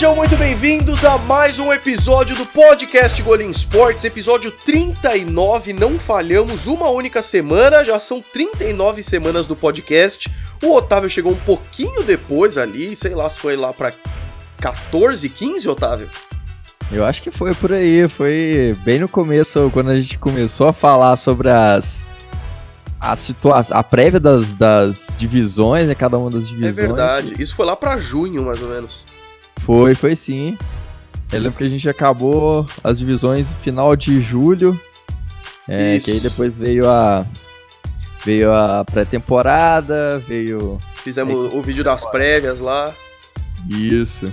Sejam muito bem-vindos a mais um episódio do podcast Golim Sports, episódio 39. Não falhamos uma única semana, já são 39 semanas do podcast. O Otávio chegou um pouquinho depois ali, sei lá se foi lá pra 14, 15, Otávio? Eu acho que foi por aí, foi bem no começo, quando a gente começou a falar sobre as a situação, a prévia das, das divisões, né, cada uma das divisões. É verdade, isso foi lá pra junho, mais ou menos. Foi, foi sim. Eu lembro que a gente acabou as divisões final de julho. É, que aí depois veio a. Veio a pré-temporada, veio. Fizemos é, o vídeo das prévias lá. Isso.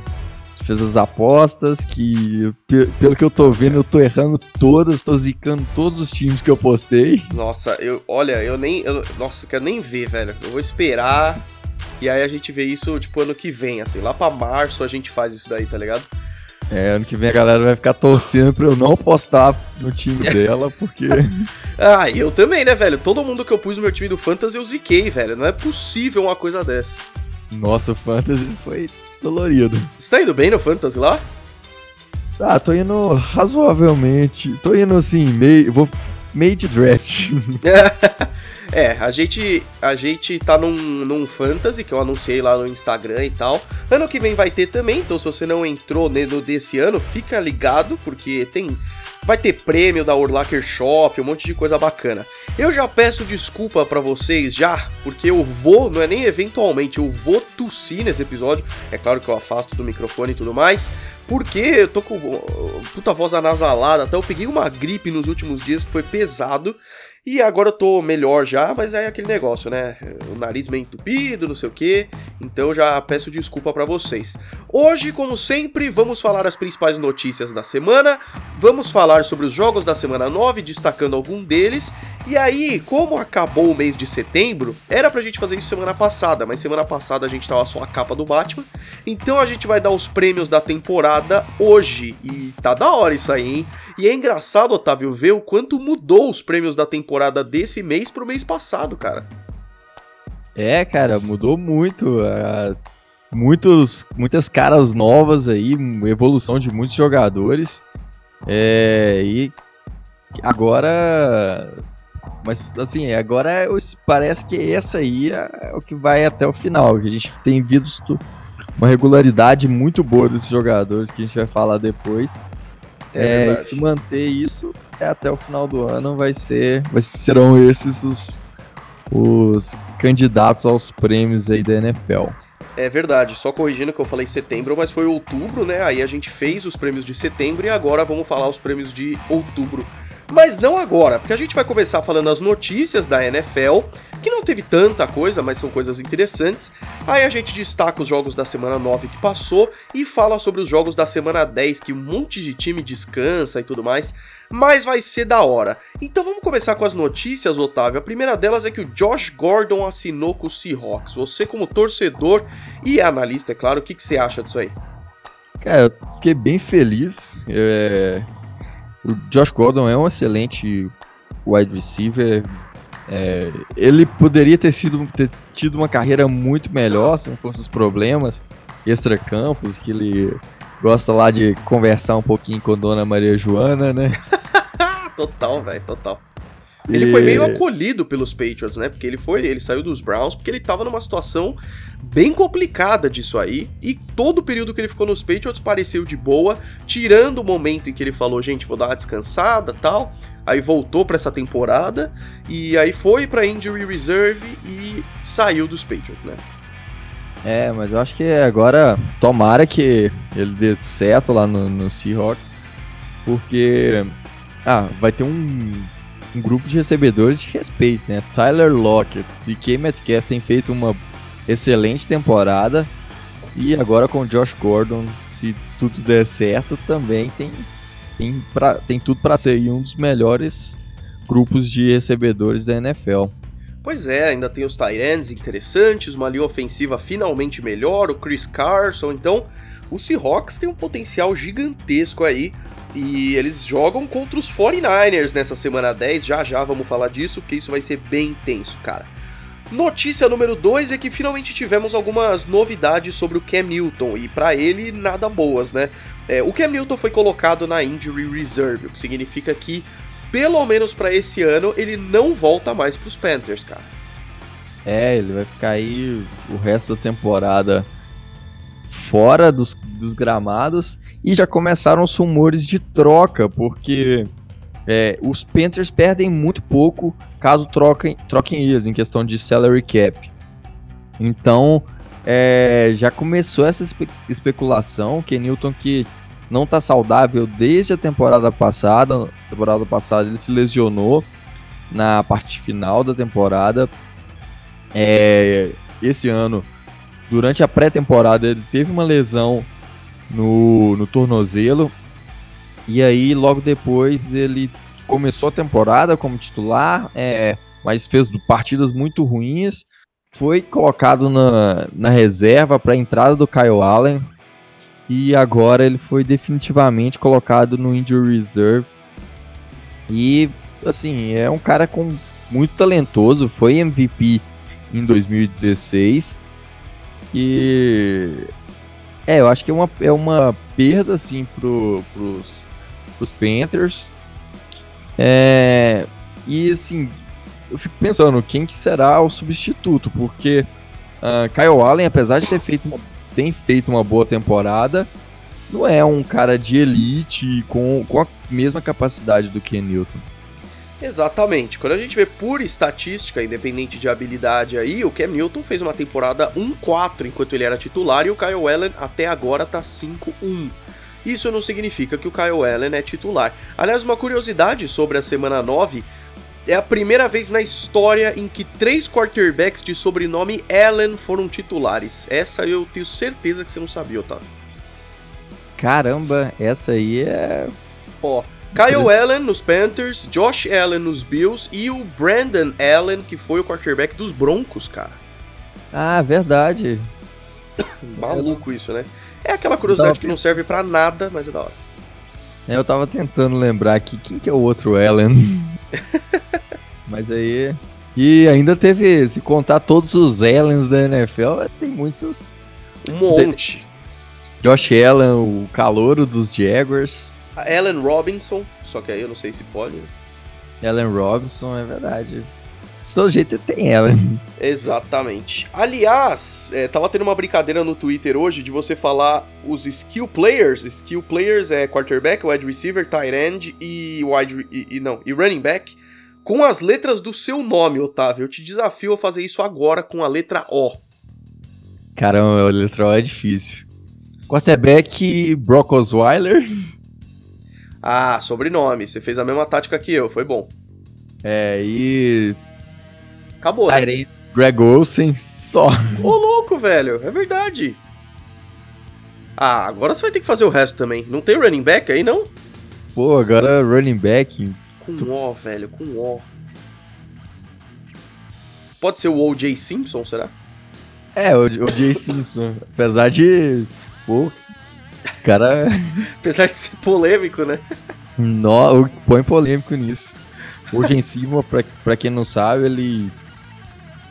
Fez as apostas que, pelo que eu tô vendo, eu tô errando todas, tô zicando todos os times que eu postei. Nossa, eu, olha, eu nem. Eu, nossa, eu quero nem ver, velho. Eu vou esperar e aí a gente vê isso, tipo, ano que vem, assim. Lá pra março a gente faz isso daí, tá ligado? É, ano que vem a galera vai ficar torcendo pra eu não postar no time dela, porque. ah, eu também, né, velho? Todo mundo que eu pus no meu time do Fantasy eu ziquei, velho. Não é possível uma coisa dessa. Nossa, o Fantasy foi dolorido. Você tá indo bem no Fantasy lá? Ah, tô indo razoavelmente. Tô indo assim, meio. Vou meio de draft. É, a gente, a gente tá num, num Fantasy, que eu anunciei lá no Instagram e tal. Ano que vem vai ter também, então se você não entrou no desse ano, fica ligado, porque tem. Vai ter prêmio da Urlacher Shop, um monte de coisa bacana. Eu já peço desculpa para vocês já, porque eu vou, não é nem eventualmente, eu vou tossir nesse episódio. É claro que eu afasto do microfone e tudo mais, porque eu tô com puta voz anasalada, até eu peguei uma gripe nos últimos dias que foi pesado. E agora eu tô melhor já, mas é aquele negócio, né? O nariz meio entupido, não sei o que. Então já peço desculpa para vocês. Hoje, como sempre, vamos falar as principais notícias da semana. Vamos falar sobre os jogos da semana 9, destacando algum deles. E aí, como acabou o mês de setembro, era pra gente fazer isso semana passada, mas semana passada a gente tava só a capa do Batman. Então a gente vai dar os prêmios da temporada hoje. E tá da hora isso aí, hein? E é engraçado, Otávio, ver o quanto mudou os prêmios da temporada desse mês pro mês passado, cara. É, cara, mudou muito. Uh, muitos, muitas caras novas aí, evolução de muitos jogadores. É, e agora. Mas assim, agora parece que essa aí é o que vai até o final. A gente tem visto uma regularidade muito boa desses jogadores que a gente vai falar depois. É, é se manter isso é até o final do ano vai ser, vai, serão esses os, os candidatos aos prêmios aí da NFL. É verdade, só corrigindo que eu falei setembro, mas foi outubro, né? Aí a gente fez os prêmios de setembro e agora vamos falar os prêmios de outubro. Mas não agora, porque a gente vai começar falando as notícias da NFL, que não teve tanta coisa, mas são coisas interessantes. Aí a gente destaca os jogos da semana 9 que passou e fala sobre os jogos da semana 10, que um monte de time descansa e tudo mais. Mas vai ser da hora. Então vamos começar com as notícias, Otávio. A primeira delas é que o Josh Gordon assinou com o Seahawks. Você, como torcedor e analista, é claro, o que, que você acha disso aí? Cara, eu fiquei bem feliz. É o Josh Gordon é um excelente wide receiver. É, ele poderia ter, sido, ter tido uma carreira muito melhor se não fossem os problemas extra-campos, que ele gosta lá de conversar um pouquinho com Dona Maria Joana, né? total, velho, total. Ele foi meio acolhido pelos Patriots, né? Porque ele foi, ele saiu dos Browns porque ele tava numa situação bem complicada disso aí. E todo o período que ele ficou nos Patriots pareceu de boa, tirando o momento em que ele falou, gente, vou dar uma descansada, tal. Aí voltou para essa temporada e aí foi para injury reserve e saiu dos Patriots, né? É, mas eu acho que agora tomara que ele dê certo lá no, no Seahawks, porque ah, vai ter um um grupo de recebedores de respeito, né? Tyler Lockett, DK Metcalf tem feito uma excelente temporada e agora com Josh Gordon, se tudo der certo, também tem tem, pra, tem tudo para ser um dos melhores grupos de recebedores da NFL. Pois é, ainda tem os Tyrants interessantes, uma linha ofensiva finalmente melhor, o Chris Carson, então o Seahawks tem um potencial gigantesco aí e eles jogam contra os 49ers nessa semana 10. Já já vamos falar disso, porque isso vai ser bem intenso, cara. Notícia número 2 é que finalmente tivemos algumas novidades sobre o Cam Newton, e para ele nada boas, né? É, o Cam Newton foi colocado na Injury Reserve, o que significa que, pelo menos para esse ano, ele não volta mais para os Panthers, cara. É, ele vai ficar aí o resto da temporada fora dos, dos gramados e já começaram os rumores de troca, porque é, os Panthers perdem muito pouco caso troquem, troquem eles em questão de salary cap. Então, é, já começou essa espe especulação que Newton que não está saudável desde a temporada passada. temporada passada ele se lesionou na parte final da temporada. É, esse ano, durante a pré-temporada, ele teve uma lesão no, no tornozelo e aí, logo depois, ele começou a temporada como titular, é, mas fez partidas muito ruins. Foi colocado na, na reserva para a entrada do Kyle Allen. E agora ele foi definitivamente colocado no Injury Reserve. E, assim, é um cara com muito talentoso. Foi MVP em 2016. E. É, eu acho que é uma, é uma perda, assim, pro, pros os Panthers. É, e assim, eu fico pensando quem que será o substituto, porque uh, Kyle Allen, apesar de ter feito uma, tem feito uma boa temporada, não é um cara de elite com, com a mesma capacidade do Ken Newton. Exatamente. Quando a gente vê por estatística, independente de habilidade aí, o Cam Newton fez uma temporada 1-4 enquanto ele era titular e o Kyle Allen até agora tá 5-1. Isso não significa que o Kyle Allen é titular. Aliás, uma curiosidade sobre a semana 9 é a primeira vez na história em que três quarterbacks de sobrenome Allen foram titulares. Essa eu tenho certeza que você não sabia, Otávio. Caramba, essa aí é. Ó, Kyle Allen nos Panthers, Josh Allen nos Bills e o Brandon Allen, que foi o quarterback dos Broncos, cara. Ah, verdade. Maluco isso, né? É aquela curiosidade que não serve para nada, mas é da hora. É, eu tava tentando lembrar aqui quem que é o outro Ellen. mas aí. E ainda teve, se contar todos os Ellens da NFL, tem muitos. Um monte. Josh Allen, o calouro dos Jaguars. A Allen Robinson, só que aí eu não sei se pode. Allen Robinson, é verdade todo jeito tem ela. Exatamente. Aliás, é, tava tendo uma brincadeira no Twitter hoje de você falar os skill players. Skill players é quarterback, wide receiver, tight end e wide e, e não, e running back com as letras do seu nome, Otávio. Eu te desafio a fazer isso agora com a letra O. Caramba, a letra O é difícil. Quarterback Brock Osweiler. Ah, sobrenome. Você fez a mesma tática que eu, foi bom. É, e Acabou, né? Greg Olsen só. Ô, louco, velho. É verdade. Ah, agora você vai ter que fazer o resto também. Não tem running back aí, não? Pô, agora running back. Com tu... O, velho, com O. Pode ser o O.J. Simpson, será? É, o O.J. Simpson. Apesar de. Pô, cara. Apesar de ser polêmico, né? No, põe polêmico nisso. O.J. Simpson, pra, pra quem não sabe, ele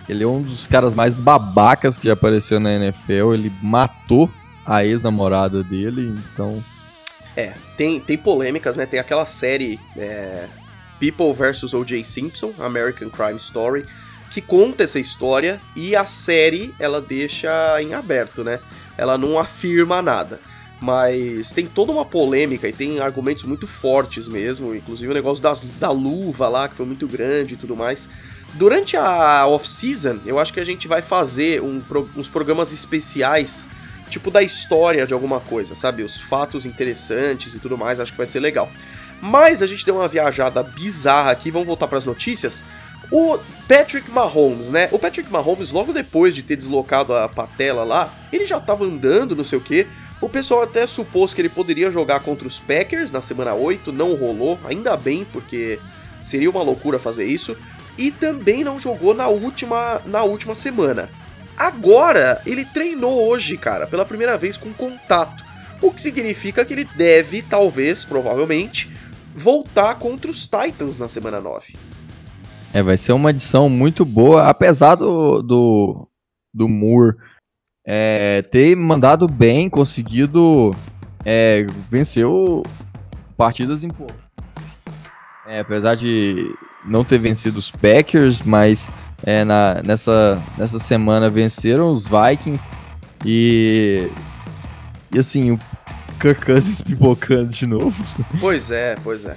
ele é um dos caras mais babacas que já apareceu na NFL. Ele matou a ex-namorada dele, então. É, tem, tem polêmicas, né? Tem aquela série é, People vs. O.J. Simpson, American Crime Story, que conta essa história e a série ela deixa em aberto, né? Ela não afirma nada. Mas tem toda uma polêmica e tem argumentos muito fortes mesmo, inclusive o negócio das, da luva lá, que foi muito grande e tudo mais. Durante a off-season, eu acho que a gente vai fazer um, uns programas especiais, tipo da história de alguma coisa, sabe? Os fatos interessantes e tudo mais, acho que vai ser legal. Mas a gente deu uma viajada bizarra aqui, vamos voltar para as notícias. O Patrick Mahomes, né? O Patrick Mahomes, logo depois de ter deslocado a patela lá, ele já tava andando, não sei o que. O pessoal até supôs que ele poderia jogar contra os Packers na semana 8, não rolou, ainda bem, porque seria uma loucura fazer isso e também não jogou na última, na última semana. Agora, ele treinou hoje, cara, pela primeira vez com contato. O que significa que ele deve, talvez, provavelmente, voltar contra os Titans na semana 9. É, vai ser uma edição muito boa, apesar do, do, do Moore é, ter mandado bem, conseguido é, vencer partidas importantes. É, apesar de não ter vencido os Packers, mas é, na, nessa, nessa semana venceram os Vikings e, e assim, o Kirk Cousins pipocando de novo. Pois é, pois é.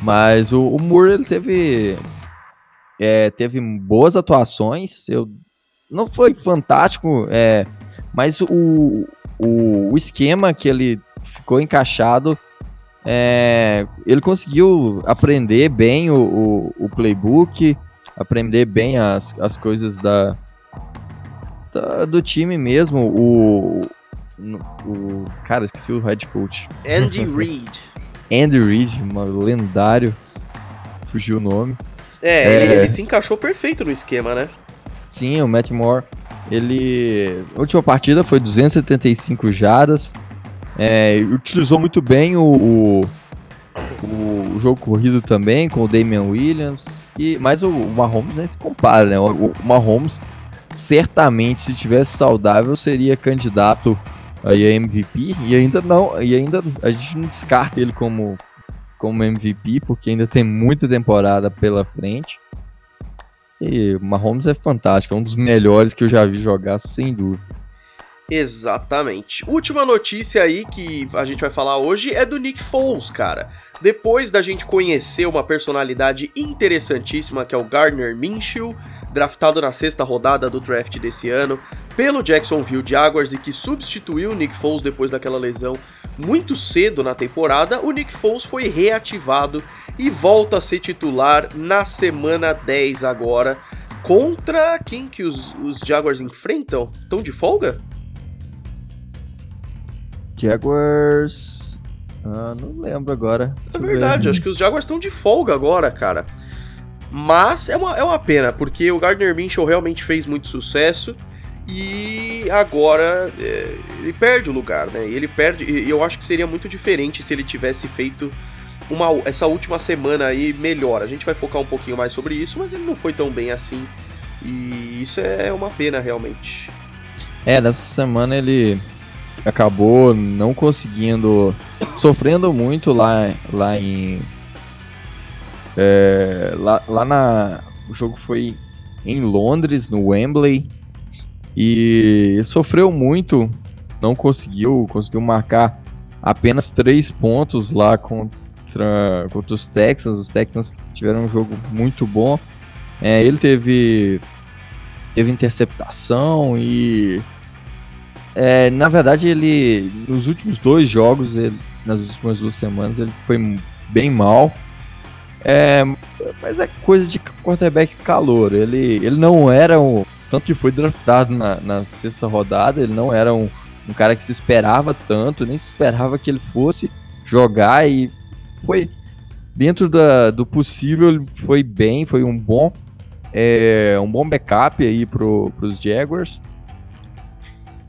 Mas o, o Moore ele teve é, teve boas atuações. Eu não foi fantástico, é, mas o, o, o esquema que ele ficou encaixado, é, ele conseguiu aprender bem o, o, o, playbook, aprender bem as, as coisas da, da do time mesmo. O, o cara, esqueci o head coach. Andy Reid. Andy Reid, um lendário. Fugiu o nome. É, é... Ele, ele, se encaixou perfeito no esquema, né? Sim, o Matt Moore. Ele. A última partida foi 275 jardas. É, utilizou muito bem o, o, o, jogo corrido também, com o Damian Williams. E, mas o, o Mahomes nem se compara, né? O, o Mahomes, certamente, se tivesse saudável, seria candidato aí a MVP. E ainda não. E ainda a gente não descarta ele como como MVP, porque ainda tem muita temporada pela frente. E Mahomes é fantástico, é um dos melhores que eu já vi jogar, sem dúvida. Exatamente. Última notícia aí que a gente vai falar hoje é do Nick Foles, cara. Depois da gente conhecer uma personalidade interessantíssima que é o Gardner Minshew, draftado na sexta rodada do draft desse ano pelo Jacksonville Jaguars e que substituiu o Nick Foles depois daquela lesão muito cedo na temporada, o Nick Foles foi reativado e volta a ser titular na semana 10 agora. Contra quem que os, os Jaguars enfrentam? Estão de folga? Jaguars. Ah, não lembro agora. Deixa é verdade, acho que os Jaguars estão de folga agora, cara. Mas é uma, é uma pena, porque o Gardner Minshew realmente fez muito sucesso. E agora é, ele perde o lugar, né? Ele perde. E eu acho que seria muito diferente se ele tivesse feito uma, essa última semana aí melhor. A gente vai focar um pouquinho mais sobre isso, mas ele não foi tão bem assim. E isso é uma pena realmente. É, nessa semana ele acabou não conseguindo. sofrendo muito lá, lá em. É, lá, lá na. O jogo foi em Londres, no Wembley. E sofreu muito, não conseguiu, conseguiu marcar apenas três pontos lá contra, contra os Texans. Os Texans tiveram um jogo muito bom. É, ele teve, teve interceptação e. É, na verdade, ele. Nos últimos dois jogos, ele, nas últimas duas semanas, ele foi bem mal. É, mas é coisa de quarterback calor. Ele, ele não era um tanto que foi draftado na, na sexta rodada, ele não era um, um cara que se esperava tanto, nem se esperava que ele fosse jogar e foi dentro da, do possível, foi bem, foi um bom é, um bom backup aí pro, pros Jaguars.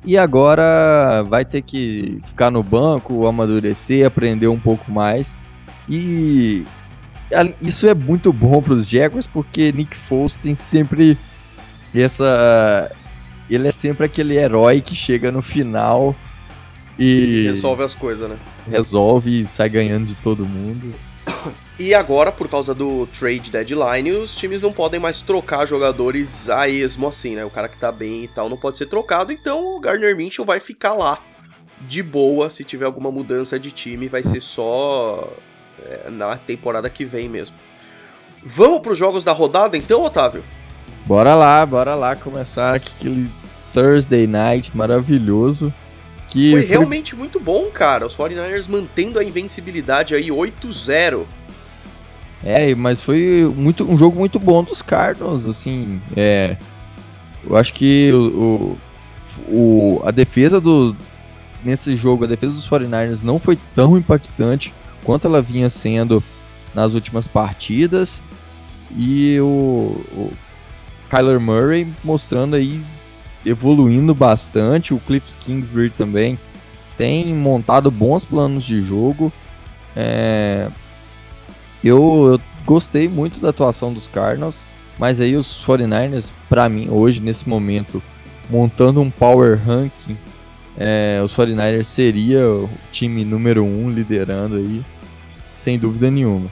E agora vai ter que ficar no banco, amadurecer, aprender um pouco mais. E isso é muito bom para os Jaguars porque Nick Foles tem sempre essa. Ele é sempre aquele herói que chega no final e. Resolve as coisas, né? Resolve e sai ganhando de todo mundo. E agora, por causa do trade deadline, os times não podem mais trocar jogadores a esmo assim, né? O cara que tá bem e tal não pode ser trocado, então o Gardner Minshew vai ficar lá de boa. Se tiver alguma mudança de time, vai ser só na temporada que vem mesmo. Vamos para os jogos da rodada então, Otávio? Bora lá, bora lá começar aquele Thursday Night maravilhoso. Que foi, foi realmente muito bom, cara. Os 49ers mantendo a invencibilidade aí 8-0. É, mas foi muito, um jogo muito bom dos Cardinals, assim. É, eu acho que o, o, a defesa do. Nesse jogo, a defesa dos 49ers não foi tão impactante quanto ela vinha sendo nas últimas partidas. E o, o Kyler Murray mostrando aí, evoluindo bastante. O Cliff Kingsbury também tem montado bons planos de jogo. É, eu, eu gostei muito da atuação dos Cardinals, mas aí os 49ers, para mim, hoje, nesse momento, montando um power ranking, é, os 49ers seria o time número 1 um, liderando aí, sem dúvida nenhuma.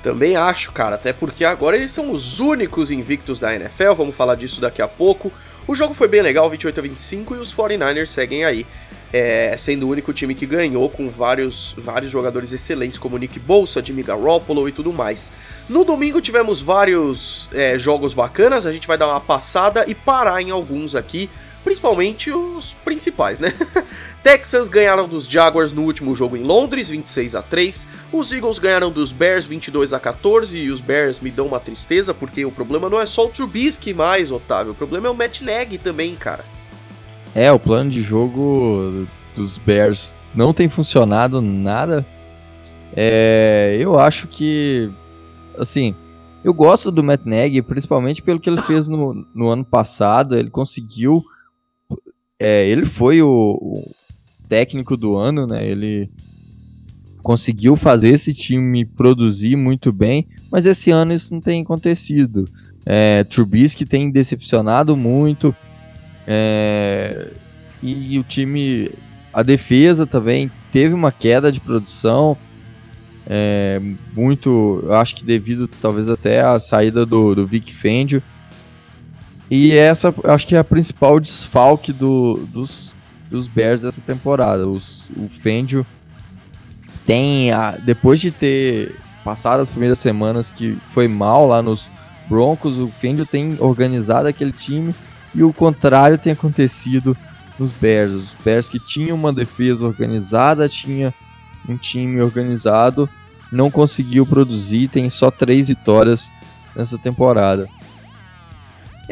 Também acho, cara, até porque agora eles são os únicos invictos da NFL, vamos falar disso daqui a pouco. O jogo foi bem legal, 28 a 25, e os 49ers seguem aí, é, sendo o único time que ganhou, com vários, vários jogadores excelentes, como Nick Bolsa, Jimmy Garoppolo e tudo mais. No domingo tivemos vários é, jogos bacanas, a gente vai dar uma passada e parar em alguns aqui, principalmente os principais, né? Texans ganharam dos Jaguars no último jogo em Londres, 26 a 3. Os Eagles ganharam dos Bears 22 a 14 e os Bears me dão uma tristeza porque o problema não é só o Trubisky mais, Otávio, o problema é o Matt Nagy também, cara. É, o plano de jogo dos Bears não tem funcionado nada. É, eu acho que assim, eu gosto do Matt Nagy, principalmente pelo que ele fez no, no ano passado, ele conseguiu é, ele foi o, o, técnico do ano, né? Ele conseguiu fazer esse time produzir muito bem, mas esse ano isso não tem acontecido. É, Trubisky tem decepcionado muito é, e, e o time, a defesa também teve uma queda de produção. É, muito, acho que devido talvez até à saída do, do Vic Fangio, e essa, acho que é a principal desfalque do, dos, dos Bears dessa temporada. Os, o Fendio tem, a, depois de ter passado as primeiras semanas que foi mal lá nos Broncos, o Fendio tem organizado aquele time e o contrário tem acontecido nos Bears. Os Bears que tinham uma defesa organizada, tinha um time organizado, não conseguiu produzir, tem só três vitórias nessa temporada.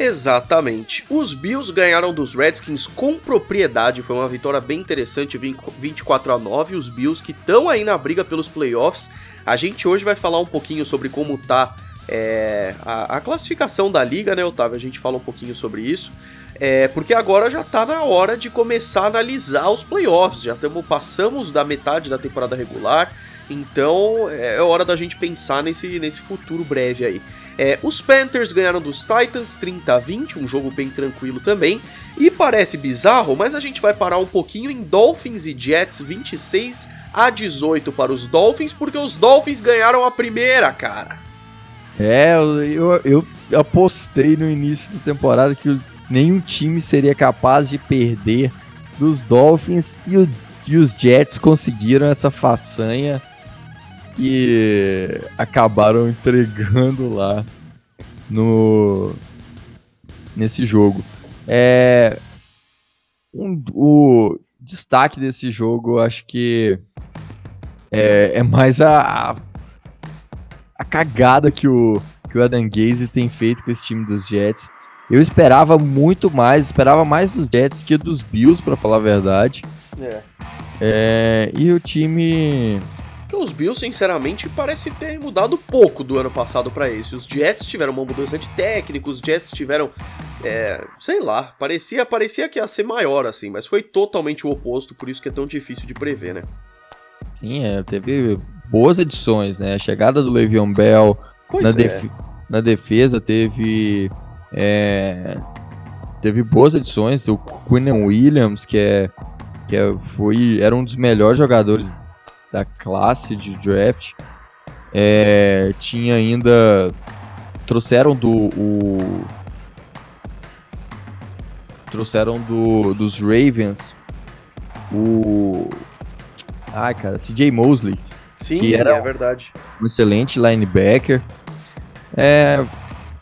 Exatamente. Os Bills ganharam dos Redskins com propriedade, foi uma vitória bem interessante, 24 a 9. Os Bills que estão aí na briga pelos playoffs. A gente hoje vai falar um pouquinho sobre como tá é, a, a, classificação da liga, né, Otávio? A gente fala um pouquinho sobre isso. É, porque agora já tá na hora de começar a analisar os playoffs. Já tamo, passamos da metade da temporada regular. Então é hora da gente pensar nesse, nesse futuro breve aí. É, os Panthers ganharam dos Titans 30 a 20, um jogo bem tranquilo também. E parece bizarro, mas a gente vai parar um pouquinho em Dolphins e Jets 26 a 18 para os Dolphins, porque os Dolphins ganharam a primeira, cara. É, eu, eu apostei no início da temporada que nenhum time seria capaz de perder dos Dolphins e, o, e os Jets conseguiram essa façanha e acabaram entregando lá no nesse jogo. É um, o destaque desse jogo, acho que é, é mais a, a cagada que o que o Adam Gaze tem feito com esse time dos Jets. Eu esperava muito mais, esperava mais dos Jets que dos Bills, para falar a verdade. É. é. E o time porque os Bills, sinceramente, parece ter mudado pouco do ano passado para esse. Os Jets tiveram uma mudança de técnico, os Jets tiveram. É, sei lá, parecia, parecia que ia ser maior, assim, mas foi totalmente o oposto, por isso que é tão difícil de prever, né? Sim, é, teve boas edições, né? A chegada do Le'Veon Bell na, def é. na, defesa teve. É, teve boas edições, o Quinn Williams, que é que é, foi, era um dos melhores jogadores da classe de draft. É, tinha ainda. Trouxeram do. O, trouxeram do, dos Ravens o. Ai, cara, CJ Mosley. Sim, que era é verdade. Um excelente linebacker. É,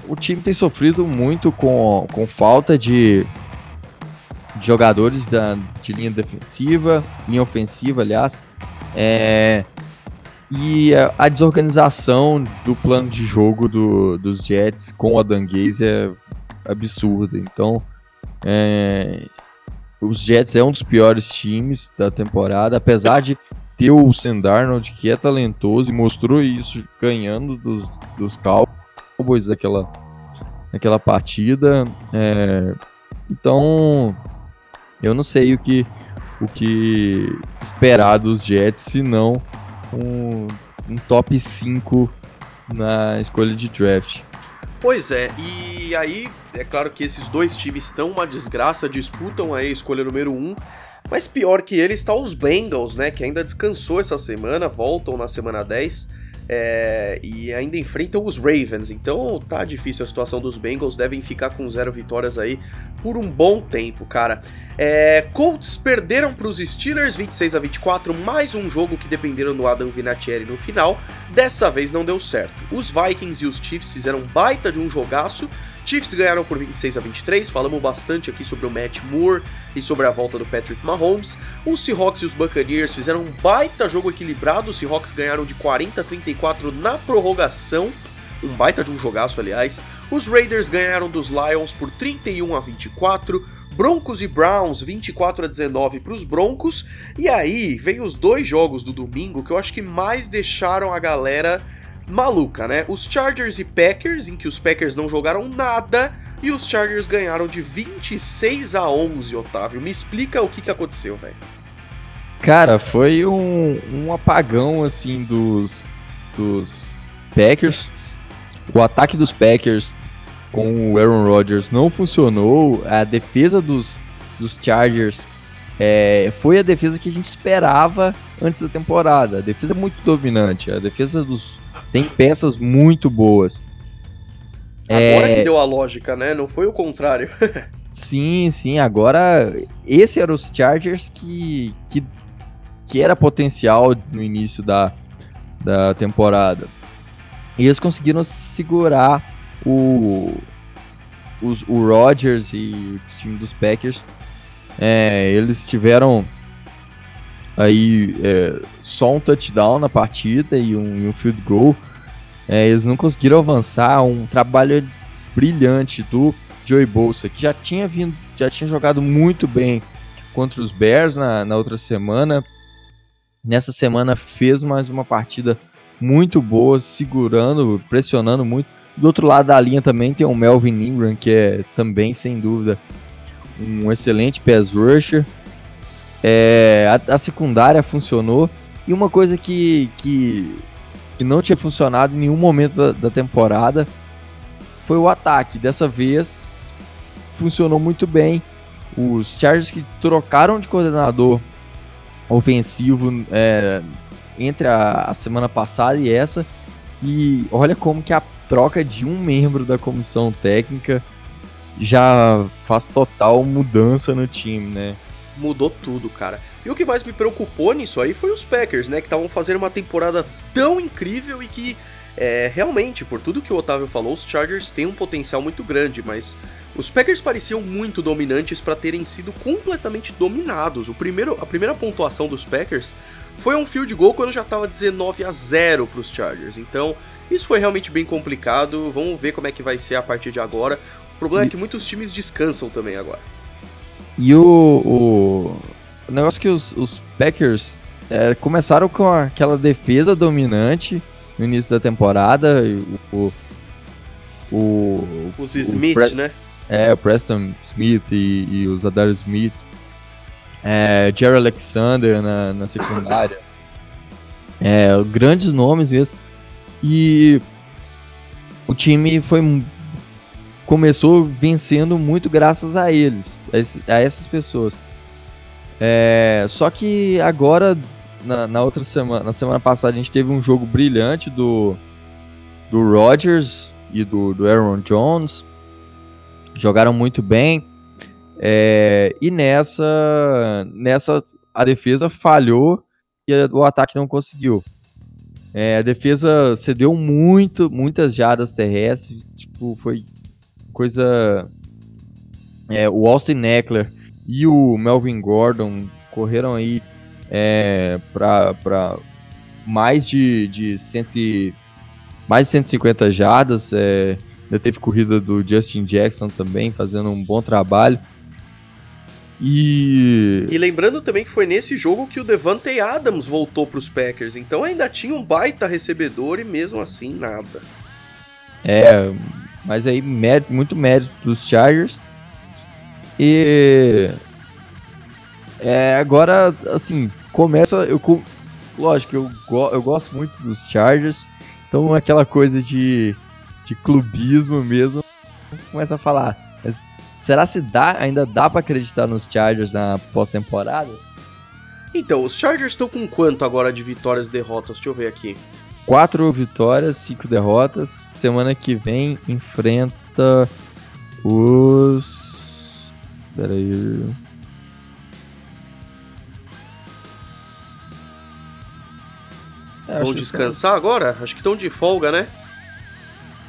o time tem sofrido muito com, com falta de, de jogadores da, de linha defensiva, linha ofensiva, aliás. É, e a, desorganização do plano de jogo do, dos Jets com o Adam é absurda. Então, é, os Jets é um dos piores times da temporada, apesar de ter o Sam Darnold, que é talentoso e mostrou isso ganhando dos, dos Cowboys daquela, naquela partida. É, então, eu não sei o que o que esperar dos Jets, se não um, um top 5 na escolha de draft. Pois é, e aí é claro que esses dois times estão uma desgraça, disputam aí a escolha número 1, um, mas pior que ele está os Bengals, né, que ainda descansou essa semana, voltam na semana 10 é, e ainda enfrentam os Ravens. Então tá difícil a situação dos Bengals, devem ficar com zero vitórias aí por um bom tempo, cara. É, Colts perderam para os Steelers 26 a 24, mais um jogo que dependeram do Adam Vinatieri no final. Dessa vez não deu certo. Os Vikings e os Chiefs fizeram baita de um jogaço Chiefs ganharam por 26 a 23, falamos bastante aqui sobre o Matt Moore e sobre a volta do Patrick Mahomes. Os Seahawks e os Buccaneers fizeram um baita jogo equilibrado, os Seahawks ganharam de 40 a 34 na prorrogação, um baita de um jogaço, aliás. Os Raiders ganharam dos Lions por 31 a 24, Broncos e Browns 24 a 19 para os Broncos. E aí, vem os dois jogos do domingo que eu acho que mais deixaram a galera maluca, né? Os Chargers e Packers, em que os Packers não jogaram nada e os Chargers ganharam de 26 a 11, Otávio. Me explica o que, que aconteceu, velho. Cara, foi um, um apagão assim dos, dos Packers. O ataque dos Packers com o Aaron Rodgers não funcionou. A defesa dos, dos Chargers é, foi a defesa que a gente esperava antes da temporada. A defesa é muito dominante. A defesa dos, tem peças muito boas. Agora é... que deu a lógica, né? Não foi o contrário. sim, sim. Agora, esse era os Chargers que, que, que era potencial no início da, da temporada. E eles conseguiram segurar o, os, o Rodgers e o time dos Packers. É, eles tiveram aí é, só um touchdown na partida e um, e um field goal. É, eles não conseguiram avançar. Um trabalho brilhante do Joey Bolsa, que já tinha vindo, já tinha jogado muito bem contra os Bears na, na outra semana. Nessa semana fez mais uma partida muito boa, segurando, pressionando muito. Do outro lado da linha também tem o Melvin Ingram, que é também, sem dúvida, um excelente pass rusher. É, a, a, secundária funcionou. E uma coisa que, que, que não tinha funcionado em nenhum momento da, da temporada foi o ataque. Dessa vez funcionou muito bem. Os Chargers que trocaram de coordenador ofensivo é, entre a, a, semana passada e essa. E olha como que a troca de um membro da comissão técnica já faz total mudança no time, né? Mudou tudo, cara. E o que mais me preocupou nisso aí foi os Packers, né? Que estavam fazendo uma temporada tão incrível e que, é, realmente, por tudo que o Otávio falou, os Chargers têm um potencial muito grande, mas os Packers pareciam muito dominantes para terem sido completamente dominados. O primeiro, a primeira pontuação dos Packers foi um field goal quando já estava 19 a 0 para os Chargers. Então, isso foi realmente bem complicado. Vamos ver como é que vai ser a partir de agora. O problema é que muitos times descansam também agora. E o, o, o negócio que os, os Packers é, começaram com aquela defesa dominante no início da temporada. O, o, os Smith, Pre né? É, o Preston Smith e, e o Zadar Smith. É, Jerry Alexander na, na secundária. é, grandes nomes mesmo. E o time foi começou vencendo muito graças a eles, a essas pessoas. É, só que agora, na, na, outra semana, na semana passada, a gente teve um jogo brilhante do, do Rodgers e do, do Aaron Jones. Jogaram muito bem. É, e nessa, nessa a defesa falhou e o ataque não conseguiu. É, a defesa cedeu muito, muitas jardas terrestres, tipo, foi coisa. É, o Austin Eckler e o Melvin Gordon correram aí é, para mais de, de, cento, mais de 150 jardas. É, já teve corrida do Justin Jackson também, fazendo um bom trabalho. E... e lembrando também que foi nesse jogo que o Devante Adams voltou para os Packers, então ainda tinha um baita recebedor e mesmo assim nada. É, mas aí, mérito, muito mérito dos Chargers. E. É, agora, assim, começa. Eu, lógico, eu, eu gosto muito dos Chargers. Então aquela coisa de, de clubismo mesmo começa a falar. Mas será se dá, ainda dá para acreditar nos Chargers na pós-temporada? Então, os Chargers estão com quanto agora de vitórias e derrotas? Deixa eu ver aqui. Quatro vitórias, cinco derrotas. Semana que vem enfrenta os. Pera aí. É, Vão descansar que... agora? Acho que estão de folga, né?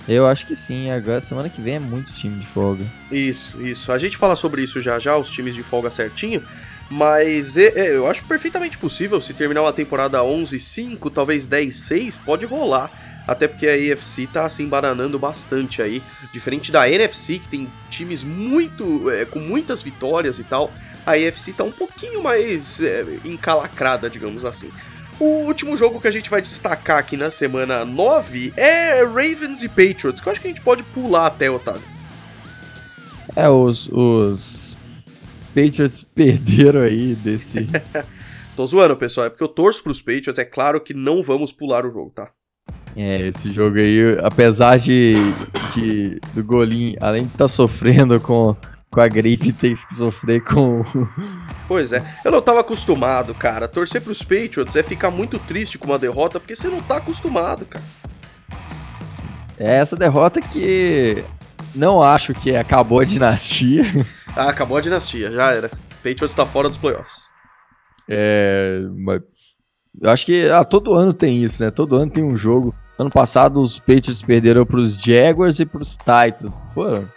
Eu acho que sim, agora semana que vem é muito time de folga. Isso, isso. A gente fala sobre isso já já, os times de folga certinho. Mas eu acho perfeitamente possível, se terminar uma temporada 11-5, talvez 10-6, pode rolar. Até porque a AFC tá se embaranando bastante aí. Diferente da NFC, que tem times muito. É, com muitas vitórias e tal. A AFC tá um pouquinho mais é, encalacrada, digamos assim. O último jogo que a gente vai destacar aqui na semana 9 é Ravens e Patriots, que eu acho que a gente pode pular até, Otávio. É, os, os Patriots perderam aí desse. Tô zoando, pessoal. É porque eu torço pros Patriots. É claro que não vamos pular o jogo, tá? É, esse jogo aí, apesar de, de do golinho, além de estar tá sofrendo com, com a gripe, tem que sofrer com. Pois é, eu não tava acostumado, cara. Torcer pros Patriots é ficar muito triste com uma derrota, porque você não tá acostumado, cara. É essa derrota que não acho que acabou a dinastia. Ah, acabou a dinastia, já era. Patriots tá fora dos playoffs. É. Mas eu acho que ah, todo ano tem isso, né? Todo ano tem um jogo. Ano passado os Patriots perderam pros Jaguars e pros Titans. Foram.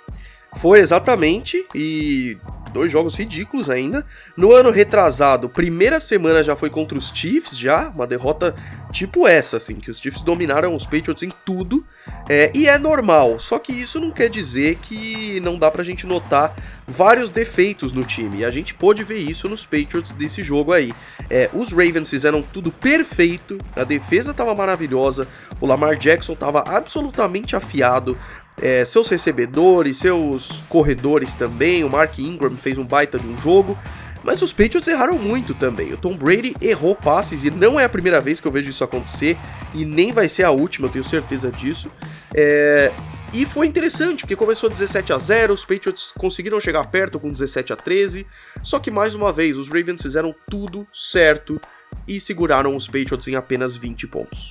Foi exatamente. E dois jogos ridículos ainda. No ano retrasado, primeira semana já foi contra os Chiefs, já, uma derrota tipo essa, assim, que os Chiefs dominaram os Patriots em tudo. É, e é normal, só que isso não quer dizer que não dá pra gente notar vários defeitos no time. E a gente pôde ver isso nos Patriots desse jogo aí. É, os Ravens fizeram tudo perfeito, a defesa tava maravilhosa, o Lamar Jackson tava absolutamente afiado, é, seus recebedores, seus corredores também. O Mark Ingram fez um baita de um jogo. Mas os Patriots erraram muito também. O Tom Brady errou passes e não é a primeira vez que eu vejo isso acontecer e nem vai ser a última, eu tenho certeza disso. É... E foi interessante, porque começou 17 a 0, os Patriots conseguiram chegar perto com 17 a 13, só que mais uma vez os Ravens fizeram tudo certo e seguraram os Patriots em apenas 20 pontos.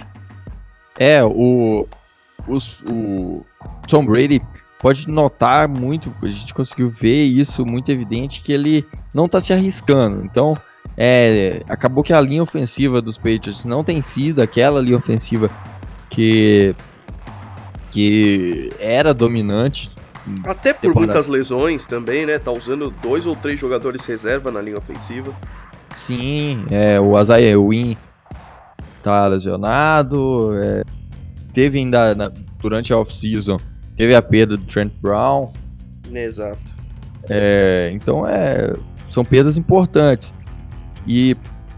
É, o, os, o Tom Brady pode notar muito, a gente conseguiu ver isso muito evidente, que ele não está se arriscando. Então, é, acabou que a linha ofensiva dos Patriots não tem sido aquela linha ofensiva que, que era dominante. Até por temporada. muitas lesões também, né? Tá usando dois ou três jogadores reserva na linha ofensiva. Sim, é, o Isaiah Win tá lesionado, é, teve ainda na, durante a off-season, teve a perda do Trent Brown. Exato. É, então é, são perdas importantes. E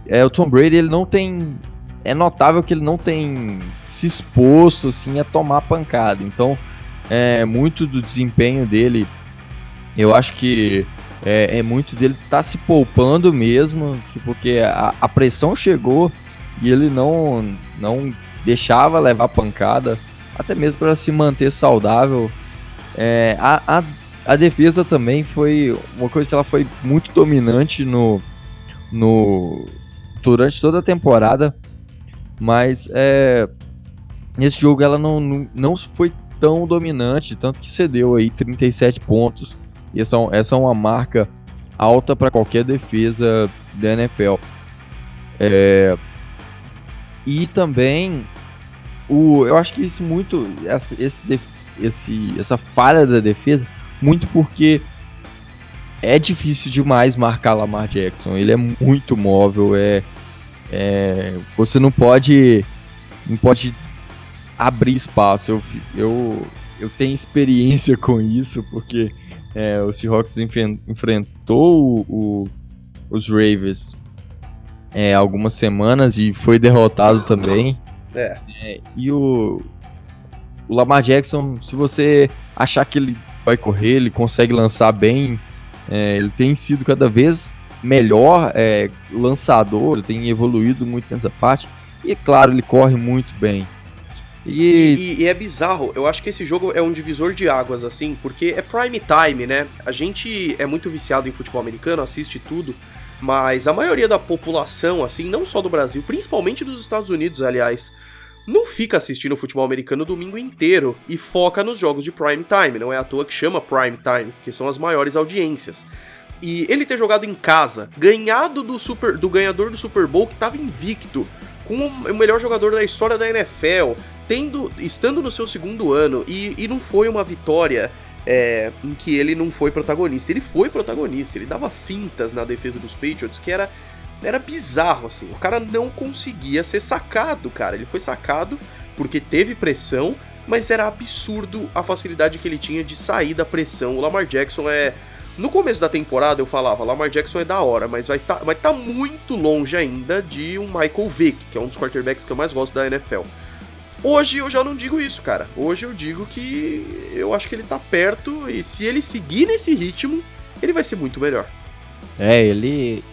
é, o Tom Brady ele não tem. É notável que ele não tem se exposto assim a tomar pancada. Então, é, muito do desempenho dele, eu acho que é, é muito dele tá se poupando mesmo, porque a, a pressão chegou e ele não, não deixava levar pancada, até mesmo para se manter saudável. É, a, a, a, defesa também foi uma coisa que ela foi muito dominante no, no durante toda a temporada, mas é, nesse jogo ela não, não, não foi tão dominante, tanto que cedeu aí 37 pontos. E essa, é essa é uma marca alta para qualquer defesa da NFL. É, e também o, eu acho que isso muito. Esse, esse, essa falha da defesa, muito porque é difícil demais marcar Lamar Jackson. Ele é muito móvel, é, é você não pode não pode abrir espaço. Eu, eu, eu tenho experiência com isso porque é, o Seahawks enfrentou o, o, os Ravens é, algumas semanas e foi derrotado também. É. é e o, o Lamar Jackson, se você achar que ele vai correr, ele consegue lançar bem, é, ele tem sido cada vez melhor é, lançador, ele tem evoluído muito nessa parte. E é claro, ele corre muito bem. E... E, e... é bizarro, eu acho que esse jogo é um divisor de águas, assim, porque é prime time, né? A gente é muito viciado em futebol americano, assiste tudo, mas a maioria da população, assim, não só do Brasil, principalmente dos Estados Unidos, aliás, não fica assistindo futebol americano o domingo inteiro e foca nos jogos de prime time. Não é à toa que chama prime time, que são as maiores audiências. E ele ter jogado em casa, ganhado do, super, do ganhador do Super Bowl que estava invicto, com o melhor jogador da história da NFL, tendo, estando no seu segundo ano, e, e não foi uma vitória é, em que ele não foi protagonista. Ele foi protagonista, ele dava fintas na defesa dos Patriots que era, era bizarro, assim. O cara não conseguia ser sacado, cara. Ele foi sacado porque teve pressão, mas era absurdo a facilidade que ele tinha de sair da pressão. O Lamar Jackson é. No começo da temporada eu falava, Lamar Jackson é da hora, mas vai tá, vai tá muito longe ainda de um Michael Vick, que é um dos quarterbacks que eu mais gosto da NFL. Hoje eu já não digo isso, cara. Hoje eu digo que eu acho que ele tá perto e se ele seguir nesse ritmo, ele vai ser muito melhor. É, ele.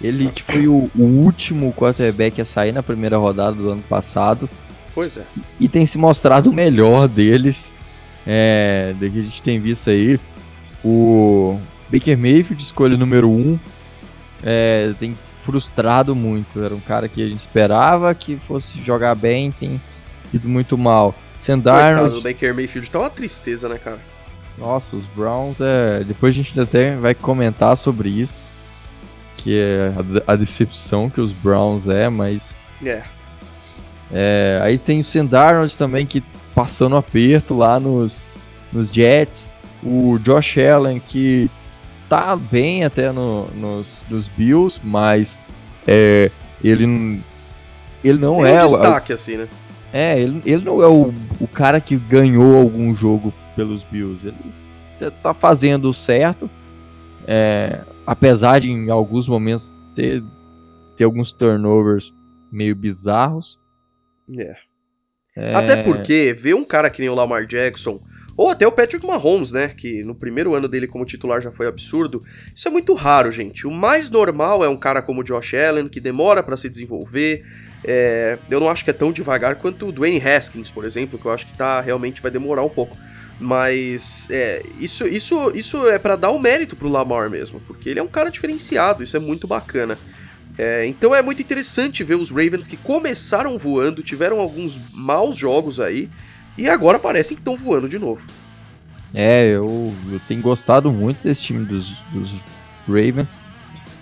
Ele que foi o, o último quarterback a sair na primeira rodada do ano passado. Pois é. E tem se mostrado o melhor deles. É, do que a gente tem visto aí. O Baker Mayfield, escolha número 1. Um, é, tem frustrado muito. Era um cara que a gente esperava que fosse jogar bem, tem ido muito mal. Sandarnold... o Baker Mayfield tá uma tristeza, né, cara? Nossa, os Browns é. Depois a gente até vai comentar sobre isso. Que é a, decepção que os Browns é, mas. É. é aí tem o Sandarnold também que passando aperto lá nos, nos Jets. O Josh Allen que tá bem até no, nos, nos Bills, mas é, ele, ele não é. um destaque, assim, né? É, ele, ele não é o, o cara que ganhou algum jogo pelos Bills. Ele tá fazendo certo. É, apesar de em alguns momentos ter, ter alguns turnovers meio bizarros. É. é. Até porque ver um cara que nem o Lamar Jackson, ou até o Patrick Mahomes, né? Que no primeiro ano dele como titular já foi absurdo. Isso é muito raro, gente. O mais normal é um cara como o Josh Allen, que demora para se desenvolver, é, eu não acho que é tão devagar quanto o Dwayne Haskins, por exemplo, que eu acho que tá realmente vai demorar um pouco. Mas é, isso, isso, isso é para dar o um mérito pro Lamar mesmo, porque ele é um cara diferenciado, isso é muito bacana. É, então é muito interessante ver os Ravens que começaram voando, tiveram alguns maus jogos aí, e agora parecem que estão voando de novo. É, eu, eu tenho gostado muito desse time dos, dos Ravens.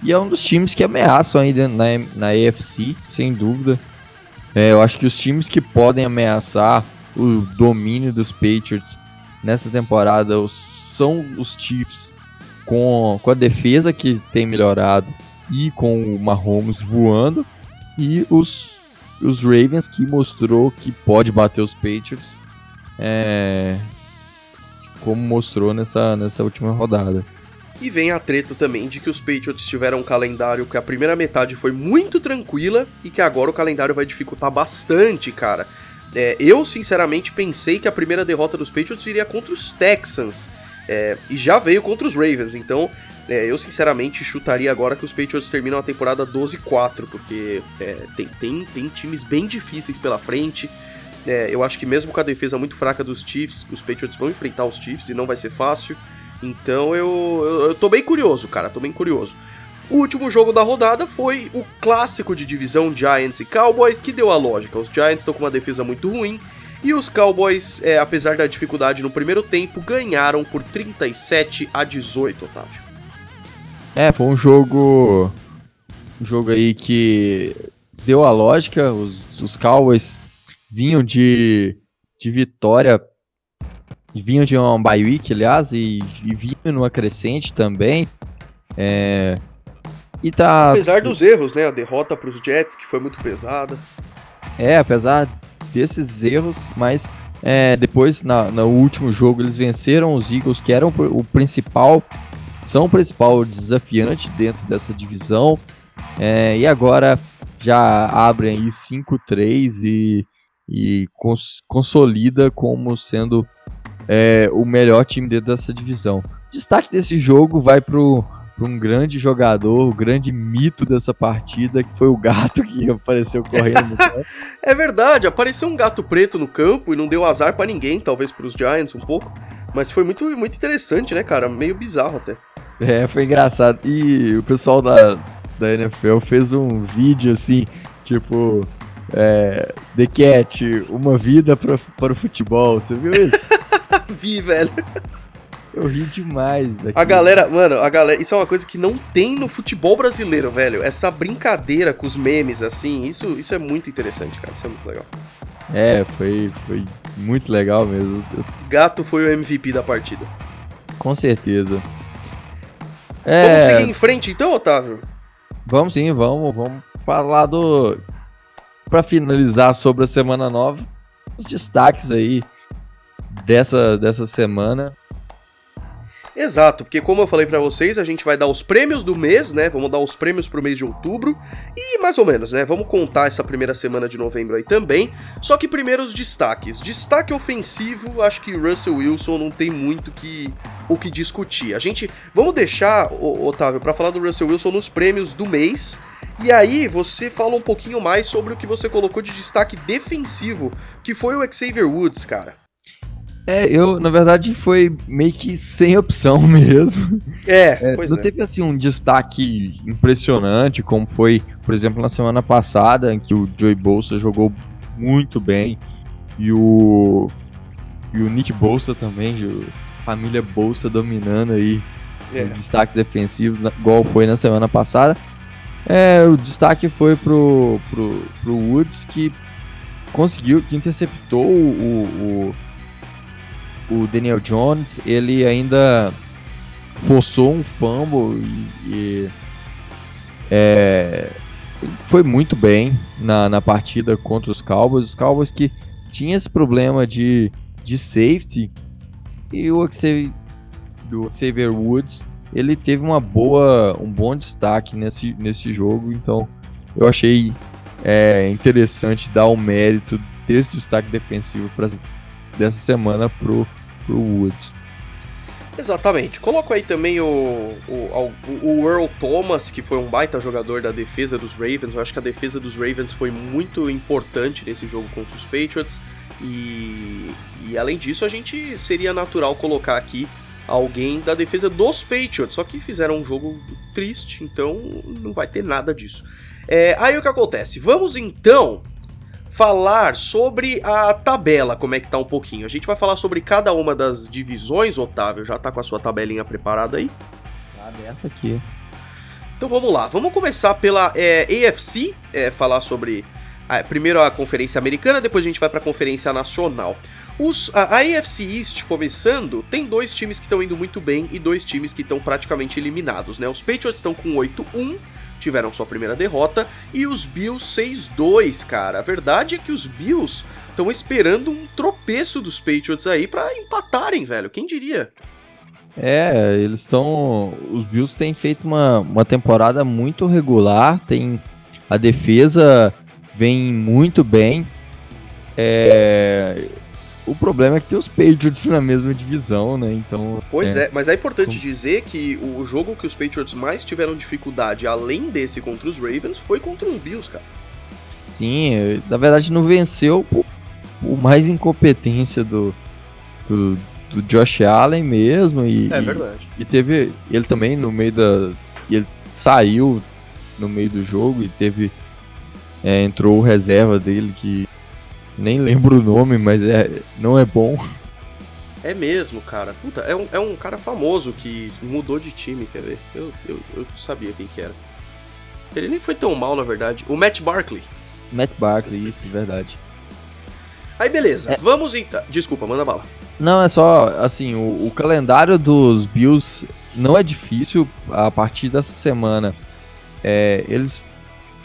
E é um dos times que ameaçam ainda na, na AFC, sem dúvida. É, eu acho que os times que podem ameaçar o domínio dos Patriots nessa temporada são os Chiefs, com, com a defesa que tem melhorado e com o Mahomes voando, e os, os Ravens que mostrou que pode bater os Patriots, é, como mostrou nessa, nessa última rodada. E vem a treta também de que os Patriots tiveram um calendário que a primeira metade foi muito tranquila e que agora o calendário vai dificultar bastante, cara. É, eu, sinceramente, pensei que a primeira derrota dos Patriots iria contra os Texans. É, e já veio contra os Ravens, então é, eu sinceramente chutaria agora que os Patriots terminam a temporada 12-4, porque é, tem, tem, tem times bem difíceis pela frente. É, eu acho que mesmo com a defesa muito fraca dos Chiefs, os Patriots vão enfrentar os Chiefs e não vai ser fácil. Então eu, eu, eu tô bem curioso, cara, tô bem curioso. O último jogo da rodada foi o clássico de divisão Giants e Cowboys, que deu a lógica. Os Giants estão com uma defesa muito ruim e os Cowboys, é, apesar da dificuldade no primeiro tempo, ganharam por 37 a 18, Otávio. É, foi um jogo. Um jogo aí que deu a lógica. Os, os Cowboys vinham de, de vitória vinham de um bye week, aliás, e, e vinham numa crescente também. É, e tá... Apesar dos erros, né? A derrota para os Jets, que foi muito pesada. É, apesar desses erros, mas é, depois, na, no último jogo, eles venceram os Eagles, que eram o principal, são o principal desafiante dentro dessa divisão. É, e agora já abrem aí 5-3 e, e cons consolida como sendo é, o melhor time dentro dessa divisão. Destaque desse jogo vai para um grande jogador, o grande mito dessa partida, que foi o gato que apareceu correndo. é verdade, apareceu um gato preto no campo e não deu azar para ninguém, talvez para os Giants um pouco, mas foi muito, muito interessante, né, cara? Meio bizarro até. É, foi engraçado. E o pessoal da, da NFL fez um vídeo assim, tipo, é, The Cat, uma vida pra, para o futebol. Você viu isso? Vi, velho. Eu ri demais daqui. A galera, mano, a galera, isso é uma coisa que não tem no futebol brasileiro, velho. Essa brincadeira com os memes, assim, isso, isso é muito interessante, cara. Isso é muito legal. É, foi, foi muito legal mesmo. Gato foi o MVP da partida. Com certeza. É... Vamos seguir em frente então, Otávio? Vamos sim, vamos, vamos falar do. Pra finalizar sobre a semana nova, os destaques aí dessa, dessa semana. Exato, porque como eu falei para vocês, a gente vai dar os prêmios do mês, né? Vamos dar os prêmios pro mês de outubro e mais ou menos, né? Vamos contar essa primeira semana de novembro aí também. Só que primeiro os destaques. Destaque ofensivo, acho que Russell Wilson não tem muito que o que discutir. A gente vamos deixar, Otávio, para falar do Russell Wilson nos prêmios do mês. E aí você fala um pouquinho mais sobre o que você colocou de destaque defensivo, que foi o Xavier Woods, cara. É, eu, na verdade, foi meio que sem opção mesmo. É, é não é. teve, assim, um destaque impressionante, como foi, por exemplo, na semana passada, em que o Joey Bolsa jogou muito bem, e o, e o Nick Bolsa também, a família Bolsa dominando aí é. os destaques defensivos, igual foi na semana passada. É, o destaque foi pro, pro, pro Woods, que conseguiu, que interceptou o, o o Daniel Jones, ele ainda forçou um fumble e, e é, foi muito bem na, na partida contra os Cowboys. Os Cowboys que tinha esse problema de, de safety e o Xavier, Woods ele teve uma boa, um bom destaque nesse, nesse jogo, então eu achei é, interessante dar o mérito desse destaque defensivo pra, dessa semana pro pro Woods. Exatamente. Coloco aí também o, o, o, Earl Thomas, que foi um baita jogador da defesa dos Ravens. Eu acho que a defesa dos Ravens foi muito importante nesse jogo contra os Patriots. E, e além disso, a gente seria natural colocar aqui alguém da defesa dos Patriots. Só que fizeram um jogo triste, então não vai ter nada disso. É, aí o que acontece? Vamos então falar sobre a tabela, como é que tá um pouquinho. A gente vai falar sobre cada uma das divisões, Otávio. Já tá com a sua tabelinha preparada aí? Tá aberto aqui. Então vamos lá, vamos começar pela é, AFC, é, falar sobre a, primeiro a Conferência Americana, depois a gente vai para a Conferência Nacional. Os, a, AFC East começando, tem dois times que estão indo muito bem e dois times que estão praticamente eliminados, né? Os Patriots estão com 8-1 tiveram sua primeira derrota, e os Bills 6-2, cara. A verdade é que os Bills estão esperando um tropeço dos Patriots aí para empatarem, velho. Quem diria? É, eles estão. Os Bills têm feito uma, uma temporada muito regular, tem a defesa vem muito bem. É, o problema é que tem os Patriots na mesma divisão, né? Então. Pois é, é mas é importante dizer que o jogo que os Patriots mais tiveram dificuldade, além desse contra os Ravens, foi contra os Bills, cara. Sim, na verdade não venceu por, por mais incompetência do, do, do, Josh Allen mesmo. E, é verdade. E, e teve. Ele também no meio da. Ele saiu no meio do jogo e teve. É, entrou o reserva dele que nem lembro o nome, mas é, não é bom. É mesmo, cara. Puta, é um, é um cara famoso que mudou de time, quer ver? Eu, eu, eu sabia quem que era. Ele nem foi tão mal, na verdade. O Matt Barkley. Matt Barkley, isso, verdade. Aí beleza, é... vamos então. Desculpa, manda bala. Não, é só, assim, o, o, calendário dos Bills não é difícil a partir dessa semana. É, eles,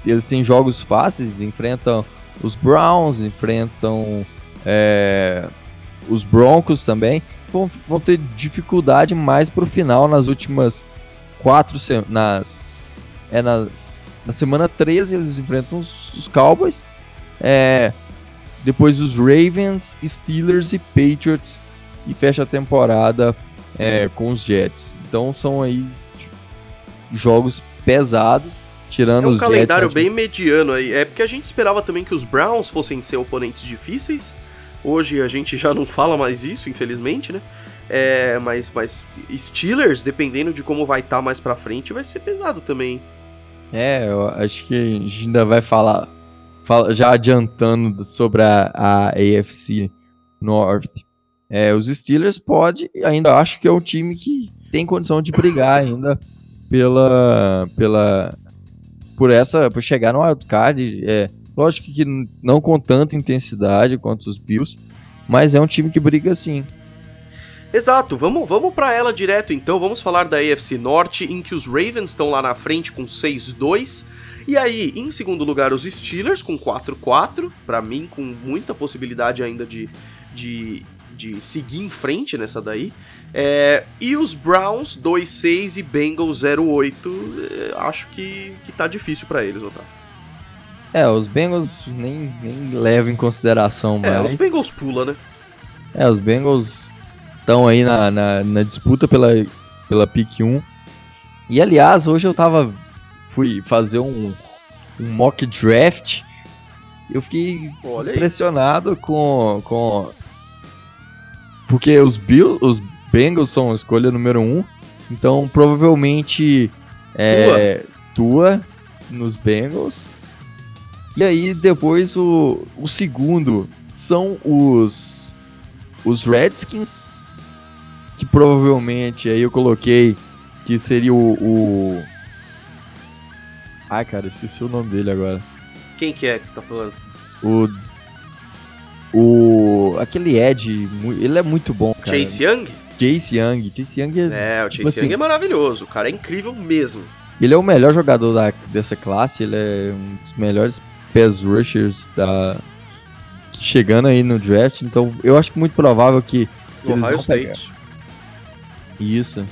eles têm jogos fáceis, enfrentam os Browns, enfrentam é, os Broncos também. Vão, vão ter dificuldade mais pro final nas últimas quatro nas é na, na semana 13 eles enfrentam os, os Cowboys. É, depois os Ravens, Steelers e Patriots e fecha a temporada é, com os Jets. Então são aí jogos pesados, tirando é um os calendário Jets, bem mediano aí. É porque a gente esperava também que os Browns fossem ser oponentes difíceis. Hoje a gente já não fala mais isso, infelizmente, né? É, mas, mas Steelers, dependendo de como vai estar tá mais pra frente, vai ser pesado também. É, eu acho que a gente ainda vai falar, fala, já adiantando sobre a, a AFC North. É, os Steelers pode, ainda acho que é um time que tem condição de brigar ainda pela, pela por essa, por chegar no wildcard. É, lógico que não com tanta intensidade quanto os Bills, mas é um time que briga sim. Exato, vamos, vamos para ela direto então. Vamos falar da AFC Norte, em que os Ravens estão lá na frente com 6-2. E aí, em segundo lugar, os Steelers com 4-4. Para mim, com muita possibilidade ainda de, de, de seguir em frente nessa daí. É, e os Browns 2-6 e Bengals 0-8. É, acho que, que tá difícil para eles, Otávio. É, os Bengals nem, nem levam em consideração, É, os Bengals pula, né? É, os Bengals estão aí na, na, na, disputa pela, pela pick 1. E aliás, hoje eu tava. Fui fazer um, um mock draft. Eu fiquei Olha impressionado aí. com. com porque os Bills, os Bengals são a escolha número 1. Então provavelmente é tua, tua nos Bengals. E aí depois o, o segundo são os os Redskins que provavelmente aí eu coloquei que seria o, o... Ai, cara, esqueci o nome dele agora. Quem que é que você tá falando? O o aquele Ed, ele é muito bom, cara. Chase Young? Chase Young, Chase Young é, é o Chase tipo Young assim, é maravilhoso, o cara é incrível mesmo. Ele é o melhor jogador da, dessa classe, ele é um dos melhores pass rushers da chegando aí no draft, então eu acho muito provável que o Ohio State. Isso.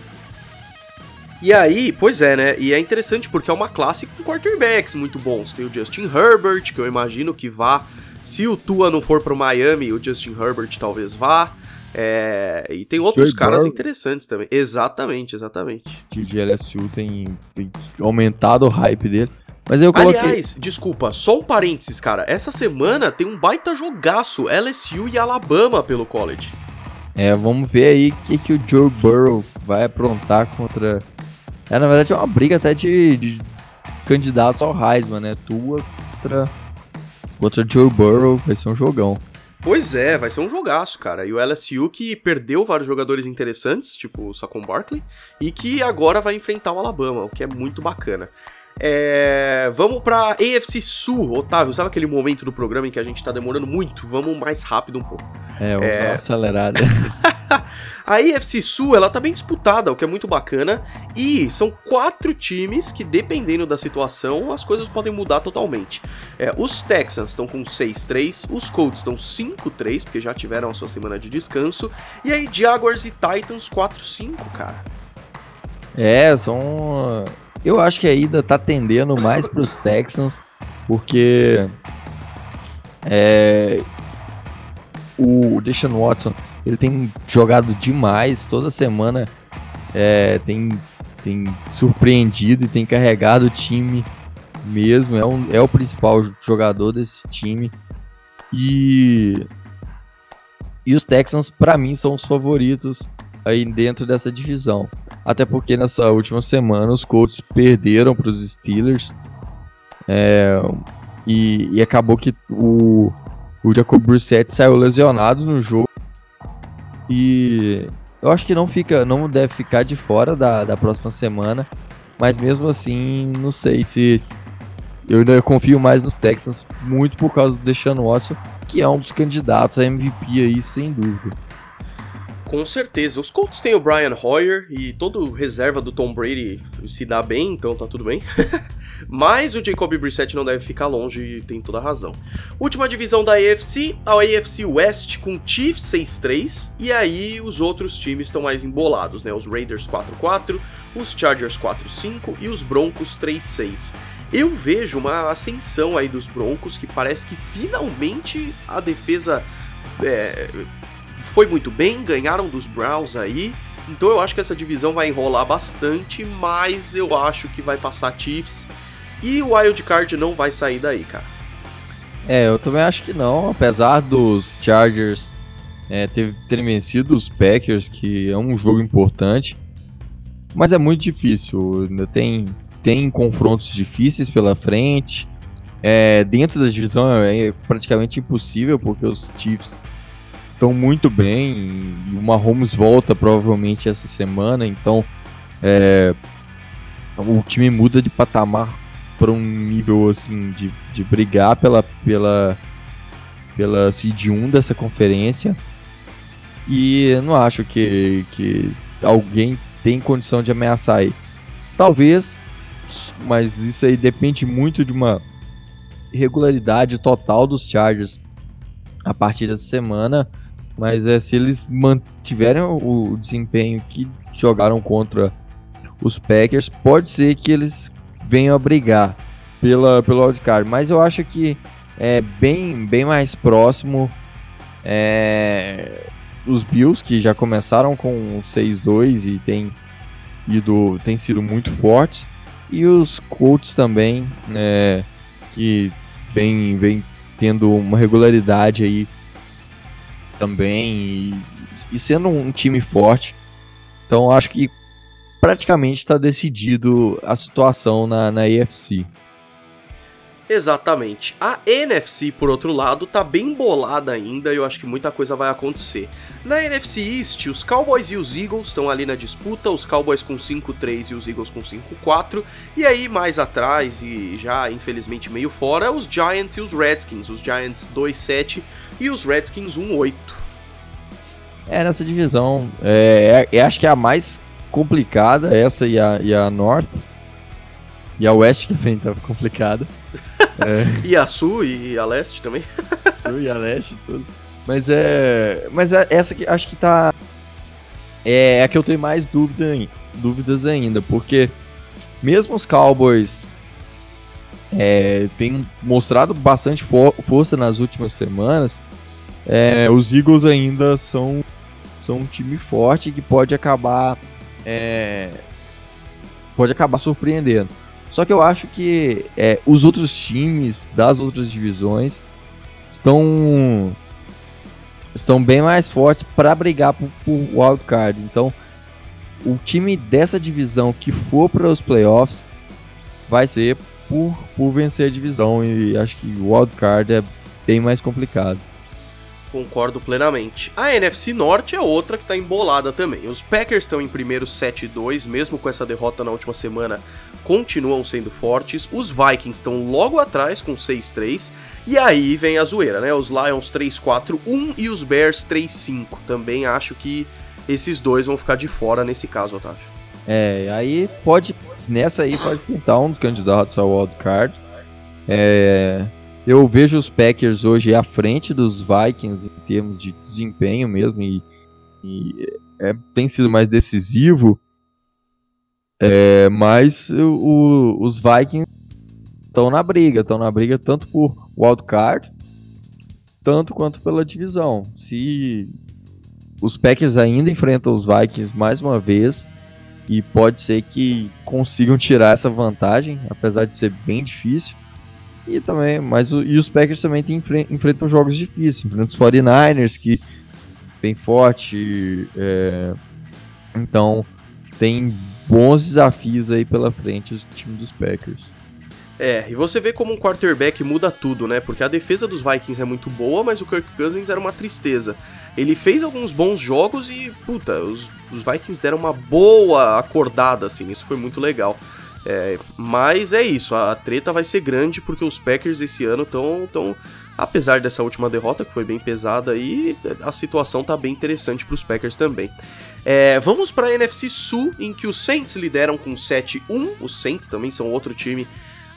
E aí, pois é, né? E é interessante porque é uma classe com quarterbacks muito bons. Tem o Justin Herbert, que eu imagino que vá. Se o Tua não for pro Miami, o Justin Herbert talvez vá. É... E tem outros caras interessantes também. Exatamente, exatamente. O LSU tem, tem aumentado o hype dele. Mas eu coloquei... Aliás, desculpa, só um parênteses, cara. Essa semana tem um baita jogaço LSU e Alabama pelo college. É, vamos ver aí o que, que o Joe Burrow vai aprontar contra. É, na verdade é uma briga até de, de candidatos ao Heisman, né? Tua contra, contra Joe Burrow, vai ser um jogão. Pois é, vai ser um jogaço, cara. E o LSU que perdeu vários jogadores interessantes, tipo o Saquon Barkley, e que agora vai enfrentar o Alabama, o que é muito bacana. É, vamos pra AFC Sul, Otávio. Sabe aquele momento do programa em que a gente tá demorando muito? Vamos mais rápido um pouco. É, vamos é... acelerada. a AFC Sul, ela tá bem disputada, o que é muito bacana. E são quatro times que, dependendo da situação, as coisas podem mudar totalmente. É, os Texans estão com 6-3, os Colts estão 5-3, porque já tiveram a sua semana de descanso. E aí, Jaguars e Titans 4-5, cara. É, são eu acho que a ida tá tendendo mais para os Texans, porque é, o Deshaun Watson ele tem jogado demais toda semana, é, tem, tem surpreendido e tem carregado o time mesmo, é, um, é o principal jogador desse time. E, e os Texans, para mim, são os favoritos aí dentro dessa divisão. Até porque nessa última semana os Colts perderam para os Steelers. É, e, e, acabou que o, o Jacob Brissett saiu lesionado no jogo. E eu acho que não fica, não deve ficar de fora da, da próxima semana. Mas mesmo assim, não sei se. Eu ainda confio mais nos Texans, muito por causa do Deshaun Watson, que é um dos candidatos a MVP aí, sem dúvida. Com certeza. Os Colts têm o Brian Hoyer e todo reserva do Tom Brady se dá bem, então tá tudo bem. Mas o Jacob Brissett não deve ficar longe e tem toda a razão. Última divisão da AFC, a AFC West com Chiefs 6-3 e aí os outros times estão mais embolados, né? Os Raiders 4-4, os Chargers 4-5 e os Broncos 3-6. Eu vejo uma ascensão aí dos Broncos que parece que finalmente a defesa é, foi muito bem, ganharam dos Browns aí Então eu acho que essa divisão vai enrolar bastante, mas eu acho que vai passar Chiefs e o Wild Card não vai sair daí, cara. É, eu também acho que não, apesar dos Chargers é, ter, terem vencido os Packers, que é um jogo importante, mas é muito difícil. Ainda tem, tem confrontos difíceis pela frente. É, dentro da divisão é praticamente impossível, porque os Chiefs estão muito bem e o Mahomes volta provavelmente essa semana, então é, o time muda de patamar para um nível assim de, de brigar pela pela pela seed 1 dessa conferência e eu não acho que, que alguém tem condição de ameaçar aí. Talvez, mas isso aí depende muito de uma regularidade total dos Chargers a partir dessa semana. Mas é, se eles mantiverem o, desempenho que jogaram contra os Packers, pode ser que eles venham a brigar pela, pelo wildcard. Mas eu acho que é bem, bem mais próximo é, os Bills, que já começaram com 6-2 e tem, ido, tem sido muito fortes. E os Colts também, né, que vem, vem tendo uma regularidade aí também e, e sendo um time forte. Então acho que praticamente está decidido a situação na, na AFC. Exatamente. A NFC, por outro lado, tá bem bolada ainda e eu acho que muita coisa vai acontecer. Na NFC East, os Cowboys e os Eagles estão ali na disputa, os Cowboys com 5-3 e os Eagles com 5-4. E aí, mais atrás e já infelizmente meio fora, os Giants e os Redskins. Os Giants 2-7 e os Redskins 1-8. É, nessa divisão, é, é, acho que é a mais complicada, essa e a, e a North. E a West também tá complicada. É. E a Sul e a Leste também. Sul e a Leste, tudo. Mas é. Mas é essa que acho que tá. É, é a que eu tenho mais dúvida, dúvidas ainda, porque mesmo os Cowboys é, têm mostrado bastante for força nas últimas semanas, é, os Eagles ainda são, são um time forte que pode acabar é, pode acabar surpreendendo. Só que eu acho que é, os outros times das outras divisões estão estão bem mais fortes para brigar por, por wildcard. Então, o time dessa divisão que for para os playoffs vai ser por, por vencer a divisão e acho que o wildcard é bem mais complicado. Concordo plenamente. A NFC Norte é outra que está embolada também. Os Packers estão em primeiro 7-2, mesmo com essa derrota na última semana, continuam sendo fortes. Os Vikings estão logo atrás com 6-3. E aí vem a zoeira, né? Os Lions 3-4-1 e os Bears 3-5. Também acho que esses dois vão ficar de fora nesse caso, Otávio. É, aí pode. Nessa aí pode pintar um dos candidatos ao wildcard. É, eu vejo os Packers hoje à frente dos Vikings em termos de desempenho mesmo e, e é, tem sido mais decisivo. É, mas o, os Vikings estão na briga, estão na briga tanto por wildcard, tanto quanto pela divisão. Se os Packers ainda enfrentam os Vikings mais uma vez e pode ser que consigam tirar essa vantagem, apesar de ser bem difícil. E também, mas o, e os Packers também tem, enfrentam jogos difíceis, enfrentam os 49ers, que bem forte. É, então, tem bons desafios aí pela frente o time dos Packers. É, e você vê como um quarterback muda tudo, né? Porque a defesa dos Vikings é muito boa, mas o Kirk Cousins era uma tristeza. Ele fez alguns bons jogos e, puta, os, os Vikings deram uma boa acordada, assim, isso foi muito legal. É, mas é isso, a, treta vai ser grande porque os Packers esse ano estão. Apesar dessa última derrota, que foi bem pesada, aí a situação tá bem interessante para os Packers também. É, vamos para a NFC Sul, em que os Saints lideram com 7-1. Os Saints também são outro time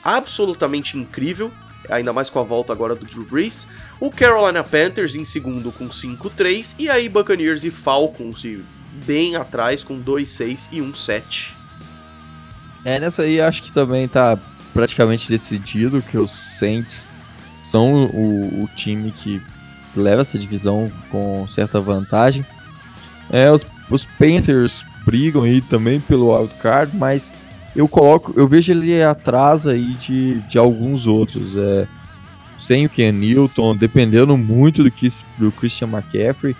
absolutamente incrível, ainda mais com a volta agora do Drew Brees. O Carolina Panthers em segundo com 5-3, e aí Buccaneers e Falcons bem atrás com 2-6 e 1-7. É, nessa aí acho que também tá praticamente decidido que os Saints são o, o time que leva essa divisão com certa vantagem. É, os os Panthers brigam aí também pelo wild card, mas eu coloco, eu vejo ele atrás aí de, de alguns outros. É, sem o Ken Newton, dependendo muito do, que, do Christian McCaffrey,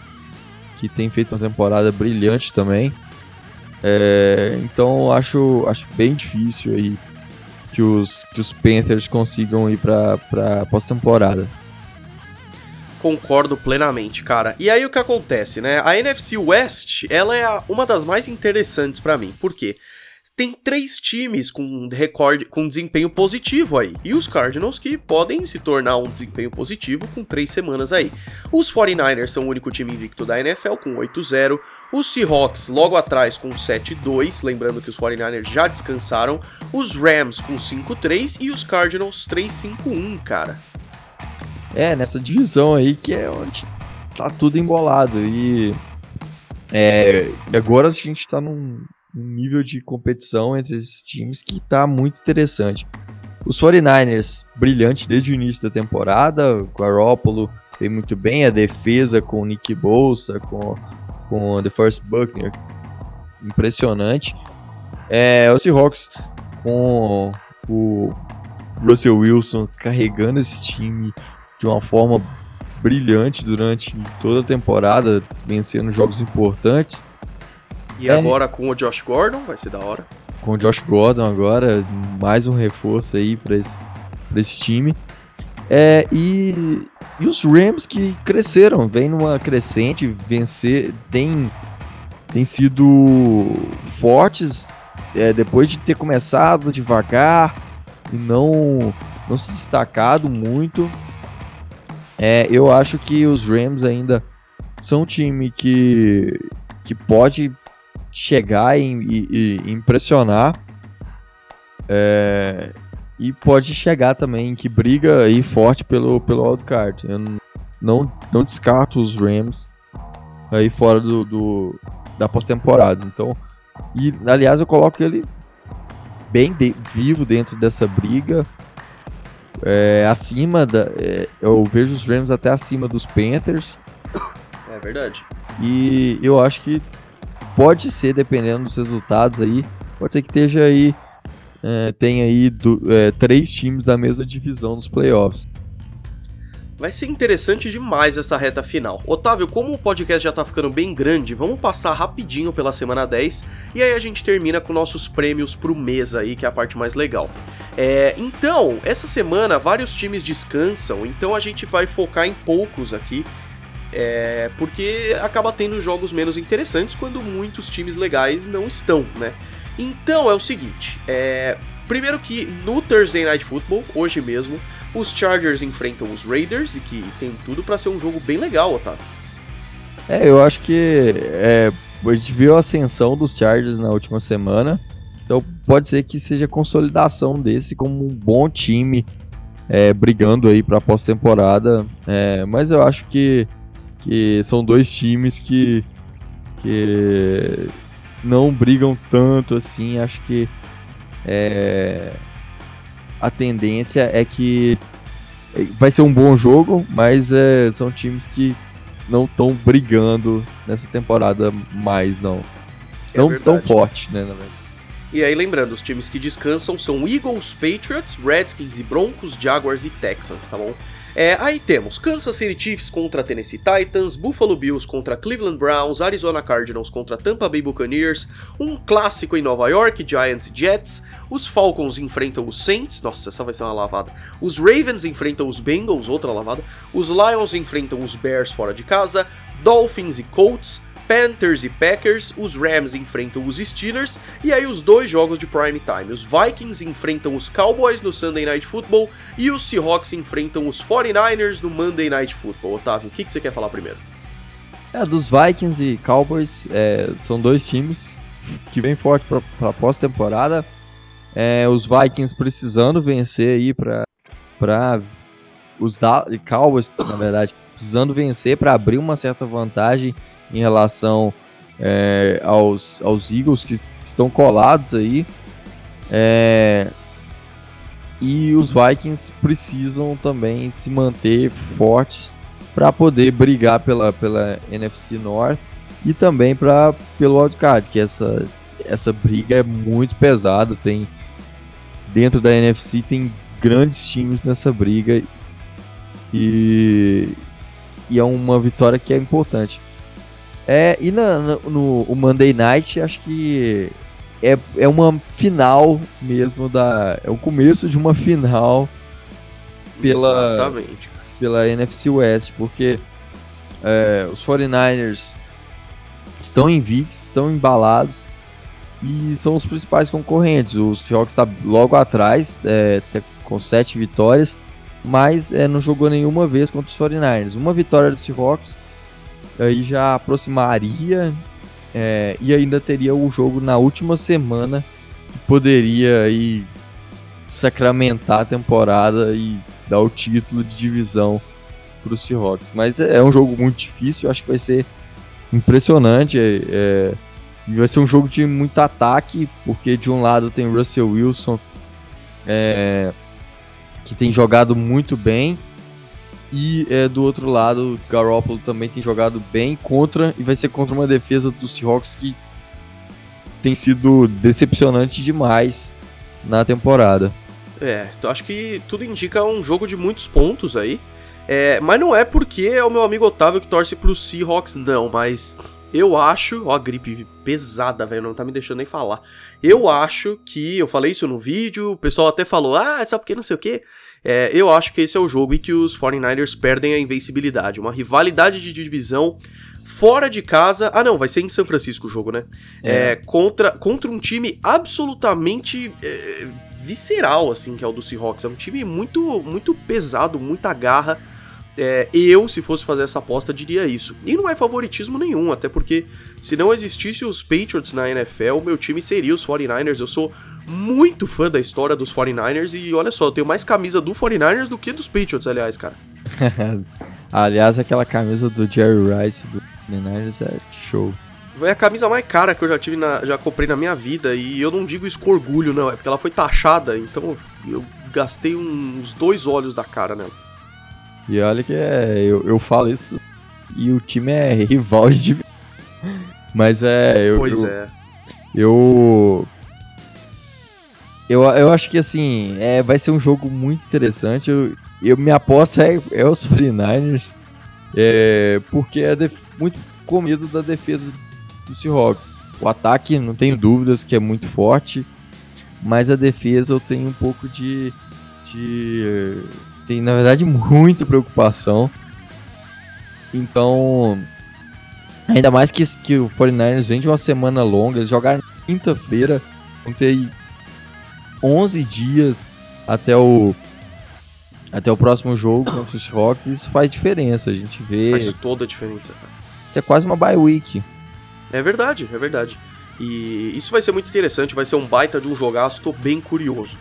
que tem feito uma temporada brilhante também. É, então acho, acho bem difícil aí que os, que os Panthers consigam ir para pós-temporada. Concordo plenamente, cara. E aí o que acontece, né? A NFC West, ela é uma das mais interessantes para mim. Por quê? Tem três times com recorde, com desempenho positivo aí. E os Cardinals que podem se tornar um desempenho positivo com três semanas aí. Os 49ers são o único time invicto da NFL com 8-0. Os Seahawks logo atrás com 7-2, lembrando que os 49ers já descansaram. Os Rams com 5-3 e os Cardinals 3-5-1, cara. É, nessa divisão aí que é onde tá tudo embolado. E, é, agora a gente tá num, num nível de competição entre esses times que tá muito interessante. Os 49ers, brilhante desde o início da temporada, o Garoppolo vem muito bem, a defesa com o Nick Bolsa, com, com o DeForest Buckner, impressionante. É, o Seahawks com o Russell Wilson carregando esse time de uma forma brilhante durante toda a temporada, vencendo jogos importantes. E é. agora com o Josh Gordon, vai ser da hora. Com o Josh Gordon agora, mais um reforço aí para esse, esse time. É, e, e os Rams que cresceram, vem numa crescente, vencer, tem, tem sido fortes é, depois de ter começado devagar e não, não se destacado muito. É, eu acho que os Rams ainda são um time que, que pode chegar e, e, e impressionar. É, e pode chegar também, que briga aí forte pelo, pelo wildcard. Eu não, não descarto os Rams aí fora do, do da pós-temporada. Então, e aliás, eu coloco ele bem de, vivo dentro dessa briga é, acima da. É, eu vejo os Rams até acima dos Panthers. É verdade. E eu acho que pode ser, dependendo dos resultados aí, pode ser que esteja aí. É, aí do, é, três times da mesma divisão nos playoffs. Vai ser interessante demais essa reta final. Otávio, como o podcast já tá ficando bem grande, vamos passar rapidinho pela semana 10 e aí a gente termina com nossos prêmios pro mês aí, que é a parte mais legal. É, então, essa semana vários times descansam, então a gente vai focar em poucos aqui, é, porque acaba tendo jogos menos interessantes quando muitos times legais não estão, né? Então é o seguinte, é, primeiro que no Thursday Night Football, hoje mesmo, os Chargers enfrentam os Raiders e que tem tudo para ser um jogo bem legal, Otávio. É, eu acho que é, a gente viu a ascensão dos Chargers na última semana, então pode ser que seja consolidação desse como um bom time é, brigando aí para pós-temporada, é, mas eu acho que, que são dois times que, que não brigam tanto assim, acho que é, a tendência é que vai ser um bom jogo, mas é, são times que não estão brigando nessa temporada mais, não. É não tão forte, né, na verdade. E aí, lembrando, os times que descansam são Eagles, Patriots, Redskins e Broncos, Jaguars e Texans, tá bom? É, aí temos Kansas City Chiefs contra Tennessee Titans, Buffalo Bills contra Cleveland Browns, Arizona Cardinals contra Tampa Bay Buccaneers, um clássico em Nova York, Giants e Jets, os Falcons enfrentam os Saints, nossa, essa vai ser uma lavada, os Ravens enfrentam os Bengals, outra lavada, os Lions enfrentam os Bears fora de casa, Dolphins e Colts, Panthers e Packers, os Rams enfrentam os Steelers e aí os dois jogos de prime time. Os Vikings enfrentam os Cowboys no Sunday Night Football e os Seahawks enfrentam os 49ers no Monday Night Football. Otávio, o que, que você quer falar primeiro? É, dos Vikings e Cowboys é, são dois times que vêm forte para a pós-temporada. É, os Vikings precisando vencer aí para os da Cowboys, na verdade, precisando vencer para abrir uma certa vantagem em relação é, aos, aos Eagles que estão colados aí. É, e os Vikings precisam também se manter fortes para poder brigar pela, pela NFC North e também para pelo wildcard, que essa, essa briga é muito pesada, tem dentro da NFC tem grandes times nessa briga e, e é uma vitória que é importante. É, e na, no, no Monday Night, acho que é, é uma final mesmo da. É o começo de uma final pela, Exatamente. pela NFC West, porque é, os 49ers estão invictos, estão embalados e são os principais concorrentes. O Seahawks está logo atrás, é, com sete vitórias, mas é, não jogou nenhuma vez contra os 49ers. Uma vitória do Seahawks aí já aproximaria é, e ainda teria o jogo na última semana que poderia aí sacramentar a temporada e dar o título de divisão para os Seahawks. Mas é, é, um jogo muito difícil, acho que vai ser impressionante. É, é, vai ser um jogo de muito ataque, porque de um lado tem Russell Wilson, é, que tem jogado muito bem, e é, do outro lado, Garoppolo também tem jogado bem contra, e vai ser contra uma defesa dos Seahawks que tem sido decepcionante demais na temporada. É, então acho que tudo indica um jogo de muitos pontos aí. É, mas não é porque é o meu amigo Otávio que torce pro Seahawks, não, mas eu acho, ó, a gripe pesada, velho, não tá me deixando nem falar. Eu acho que, eu falei isso no vídeo, o pessoal até falou, ah, só porque não sei o que. É, eu acho que esse é o jogo em que os 49ers perdem a invencibilidade. Uma rivalidade de divisão fora de casa. Ah, não, vai ser em São Francisco o jogo, né? É. É, contra, contra um time absolutamente é, visceral, assim, que é o do Seahawks. É um time muito, muito pesado, muita garra. É, eu, se fosse fazer essa aposta, diria isso. E não é favoritismo nenhum, até porque se não existisse os Patriots na NFL, meu time seria os 49ers. Eu sou muito fã da história dos 49ers e olha só, eu tenho mais camisa do 49ers do que dos Patriots, aliás, cara. aliás, aquela camisa do Jerry Rice do 49ers é show. É a camisa mais cara que eu já tive na, já comprei na minha vida e eu não digo isso com orgulho, não, é porque ela foi taxada, então eu gastei uns dois olhos da cara nela. E olha que é, eu, eu falo isso e o time é rival de. Mas é. Eu, pois eu, é. Eu eu, eu acho que assim, é, vai ser um jogo muito interessante. Eu, eu minha aposta é, é os 49ers, é, porque é def, muito com medo da defesa do Seahawks. O ataque, não tenho dúvidas que é muito forte, mas a defesa eu tenho um pouco de. de tem, na verdade, muita preocupação. Então, ainda mais que, que o 49ers vem de uma semana longa, eles jogaram quinta-feira, vão ter 11 dias até o até o próximo jogo contra os Seahawks, isso faz diferença. A gente vê. Faz toda a diferença, cara. Isso é quase uma bye week. É verdade, é verdade. E isso vai ser muito interessante, vai ser um baita de um jogaço, tô bem curioso.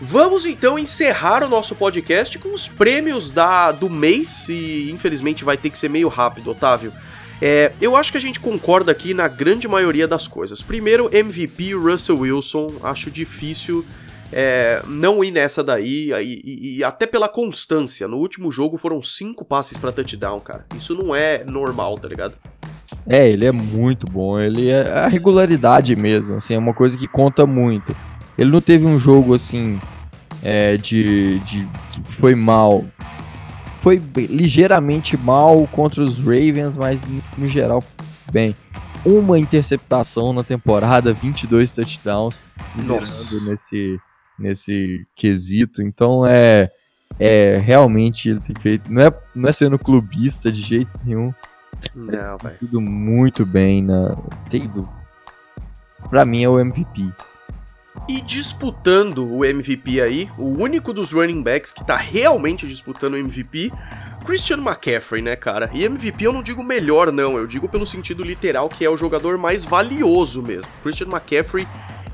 Vamos então encerrar o nosso podcast com os prêmios da, do mês, e infelizmente vai ter que ser meio rápido, Otávio. É, eu acho que a gente concorda aqui na grande maioria das coisas. Primeiro, MVP Russell Wilson, acho difícil é, não ir nessa daí, e, e, e, até pela constância. No último jogo foram cinco passes para touchdown, cara. Isso não é normal, tá ligado? É, ele é muito bom. Ele é a regularidade mesmo, assim, é uma coisa que conta muito. Ele não teve um jogo assim é, de, de que foi mal foi ligeiramente mal contra os Ravens, mas no geral bem. Uma interceptação na temporada, 22 touchdowns Nossa. nesse nesse quesito. Então é é realmente ele tem feito, não é não é sendo clubista de jeito nenhum. Não, velho. Tudo muito bem na tem Para mim é o MVP. E disputando o MVP aí, o único dos running backs que tá realmente disputando o MVP, Christian McCaffrey, né, cara? E MVP eu não digo melhor, não, eu digo pelo sentido literal que é o jogador mais valioso mesmo. Christian McCaffrey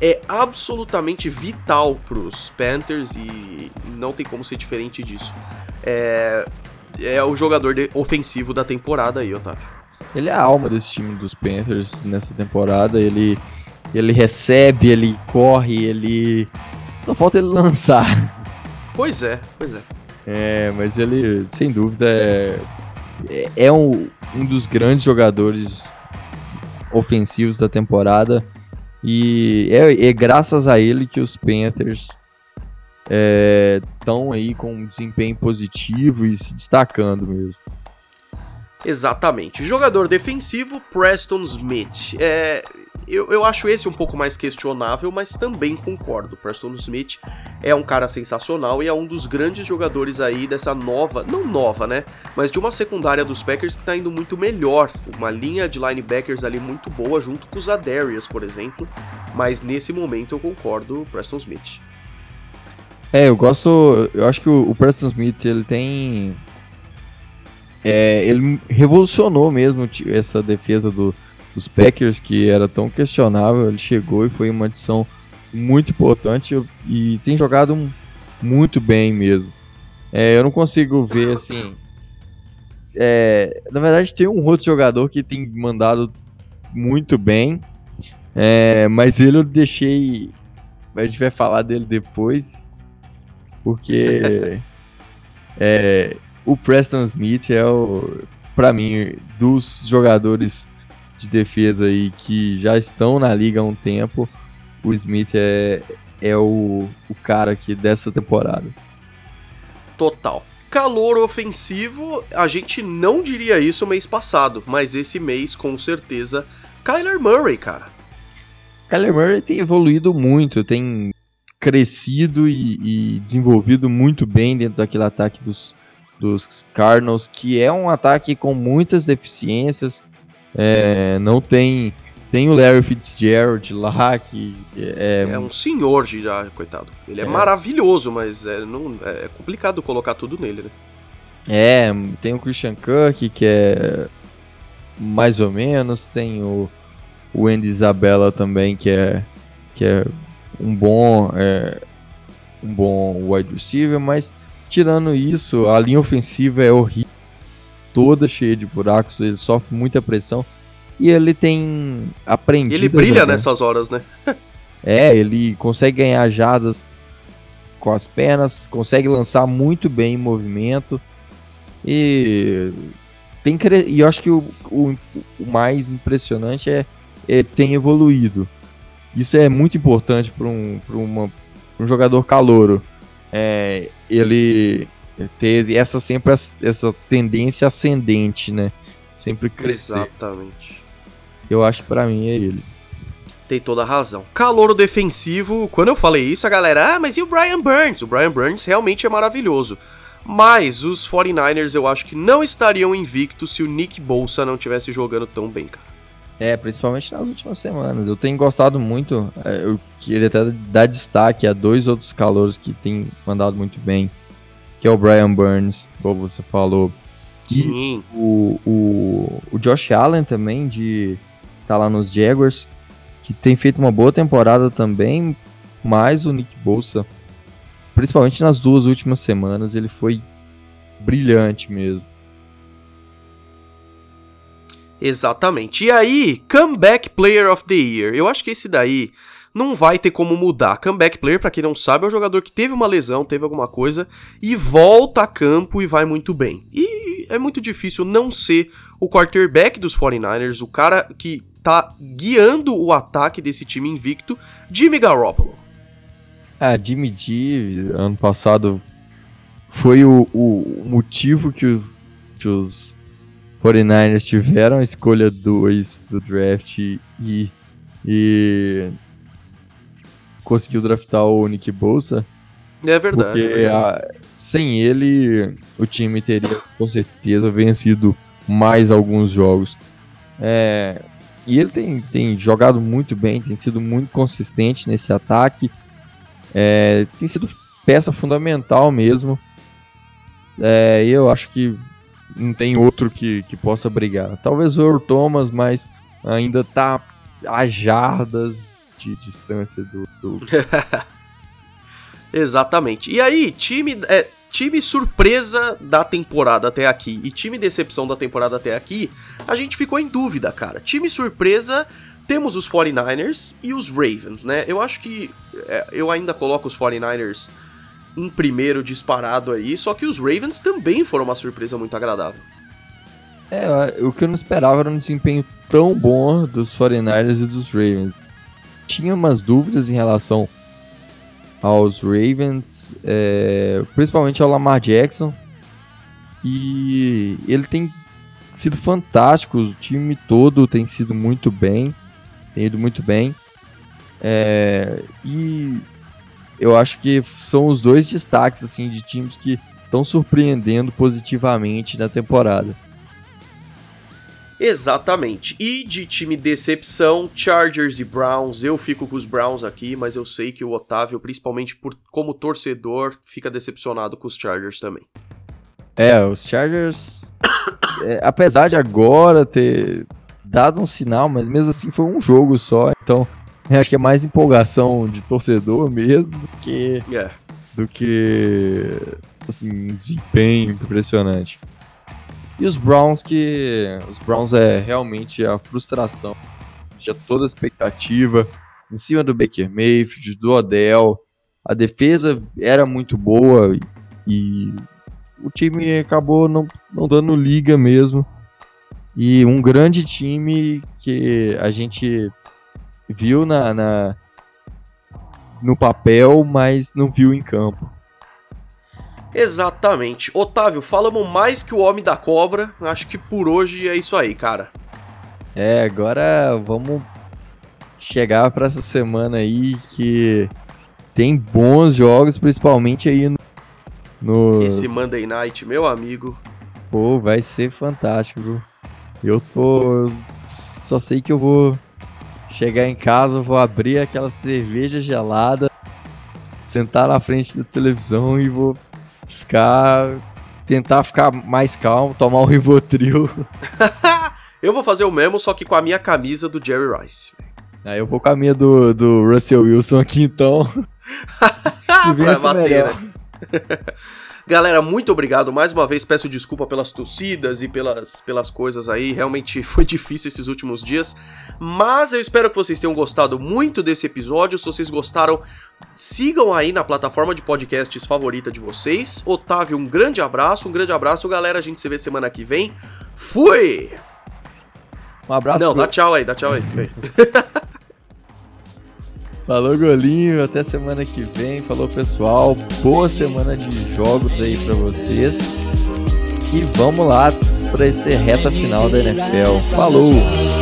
é absolutamente vital pros Panthers e não tem como ser diferente disso. É, é o jogador ofensivo da temporada aí, Otávio. Ele é a alma desse time dos Panthers nessa temporada, ele ele recebe, ele corre, ele. Só falta ele lançar. Pois é, pois é. É, mas ele, sem dúvida, é, é, é um, um dos grandes jogadores ofensivos da temporada. E é, é graças a ele que os Panthers estão é, aí com um desempenho positivo e se destacando mesmo. Exatamente. Jogador defensivo, Preston Smith. É, eu, eu acho esse um pouco mais questionável, mas também concordo. Preston Smith é um cara sensacional e é um dos grandes jogadores aí dessa nova, não nova, né? Mas de uma secundária dos Packers que tá indo muito melhor. Uma linha de linebackers ali muito boa, junto com os Adarius, por exemplo. Mas nesse momento eu concordo, Preston Smith. É, eu gosto. Eu acho que o, o Preston Smith ele tem. É, ele revolucionou mesmo essa defesa do, dos Packers, que era tão questionável, ele chegou e foi uma adição muito importante e tem jogado muito bem mesmo. É, eu não consigo ver assim. É, na verdade, tem um outro jogador que tem mandado muito bem, é, mas ele eu deixei. A gente vai falar dele depois, porque é, o Preston Smith é o, para mim, dos jogadores de defesa aí que já estão na liga há um tempo, o Smith é, é o, o cara aqui dessa temporada. Total. Calor ofensivo, a gente não diria isso mês passado, mas esse mês, com certeza, Kyler Murray, cara. Kyler Murray tem evoluído muito, tem crescido e, e desenvolvido muito bem dentro daquele ataque dos, dos Cardinals, que é um ataque com muitas deficiências, é, não tem. Tem o Larry Fitzgerald lá, que é. É um senhor já, coitado. Ele é, é. maravilhoso, mas é, não, é complicado colocar tudo nele, né? É, tem o Christian Kirk, que é mais ou menos. Tem o, o Andy Isabella também, que é, que é um bom. É, um bom wide receiver, mas tirando isso, a linha ofensiva é horrível toda cheia de buracos, ele sofre muita pressão e ele tem aprendido. Ele brilha nessas horas, né? é, ele consegue ganhar jadas com as pernas, consegue lançar muito bem em movimento e tem cre... e eu acho que o, o, o mais impressionante é, é tem evoluído. Isso é muito importante para um, uma, um jogador calouro. É, ele ter essa sempre essa tendência ascendente, né? Sempre crescer. Exatamente. Eu acho que para mim é ele. Tem toda a razão. Calouro defensivo, quando eu falei isso, a galera, ah, mas e o Brian Burns? O Brian Burns realmente é maravilhoso. Mas os 49ers eu acho que não estariam invictos se o Nick Bolsa não tivesse jogando tão bem, cara. É, principalmente nas últimas semanas. Eu tenho gostado muito. É, eu queria até dar destaque a dois outros calouros que têm mandado muito bem que é o Brian Burns, como você falou. Sim. O, o, o Josh Allen também, de tá lá nos Jaguars, que tem feito uma boa temporada também, mas o Nick Bolsa, principalmente nas duas últimas semanas, ele foi brilhante mesmo. Exatamente. E aí, Comeback Player of the Year. Eu acho que esse daí não vai ter como mudar. Comeback player, para quem não sabe, é um jogador que teve uma lesão, teve alguma coisa e volta a campo e vai muito bem. E é muito difícil não ser o quarterback dos 49ers, o cara que tá guiando o ataque desse time invicto, Jimmy Garoppolo. Ah, Jimmy G, ano passado, foi o, o motivo que os, que os 49ers tiveram a escolha 2 do draft e, e conseguiu draftar o Nick Bolsa. É verdade. Porque é verdade. A, sem ele, o time teria com certeza vencido mais alguns jogos. É, e ele tem, tem jogado muito bem, tem sido muito consistente nesse ataque. É, tem sido peça fundamental mesmo. É, eu acho que não tem outro que, que possa brigar. Talvez o Thomas, mas ainda tá a jardas de distância do. do... Exatamente. E aí, time, é, time surpresa da temporada até aqui e time decepção da temporada até aqui, a gente ficou em dúvida, cara. Time surpresa, temos os 49ers e os Ravens, né? Eu acho que é, eu ainda coloco os 49ers em primeiro disparado aí, só que os Ravens também foram uma surpresa muito agradável. É, o que eu não esperava era um desempenho tão bom dos 49ers e dos Ravens. Tinha umas dúvidas em relação aos Ravens, é, principalmente ao Lamar Jackson. E ele tem sido fantástico, o time todo tem sido muito bem, tem ido muito bem. É, e eu acho que são os dois destaques assim de times que estão surpreendendo positivamente na temporada. Exatamente. E de time decepção, Chargers e Browns. Eu fico com os Browns aqui, mas eu sei que o Otávio, principalmente por como torcedor, fica decepcionado com os Chargers também. É, os Chargers, é, apesar de agora ter dado um sinal, mas mesmo assim foi um jogo só, então acho que é mais empolgação de torcedor mesmo do que yeah. É. do que assim um desempenho impressionante. E os Browns que os Browns é realmente a frustração, já toda a expectativa em cima do Baker Mayfield, do Odell. A defesa era muito boa e o time acabou não, não dando liga mesmo. E um grande time que a gente viu na, na no papel, mas não viu em campo. Exatamente. Otávio, falamos mais que o Homem da Cobra. Acho que por hoje é isso aí, cara. É, agora vamos chegar para essa semana aí que tem bons jogos, principalmente aí no, no... Esse Monday Night, meu amigo. Pô, vai ser fantástico. Eu tô. Só sei que eu vou chegar em casa, vou abrir aquela cerveja gelada, sentar na frente da televisão e vou ficar. tentar ficar mais calmo, tomar um Rivotril. eu vou fazer o mesmo, só que com a minha camisa do Jerry Rice. Aí eu vou com a minha do, do Russell Wilson aqui então. e vem melhor. Galera, muito obrigado. Mais uma vez peço desculpa pelas torcidas e pelas, pelas coisas aí. Realmente foi difícil esses últimos dias. Mas eu espero que vocês tenham gostado muito desse episódio. Se vocês gostaram, sigam aí na plataforma de podcasts favorita de vocês. Otávio, um grande abraço. Um grande abraço, galera. A gente se vê semana que vem. Fui! Um abraço. Não, pro... dá tchau aí, dá tchau aí. Falou, Golinho. Até semana que vem. Falou, pessoal. Boa semana de jogos aí para vocês. E vamos lá para esse reta final da NFL. Falou!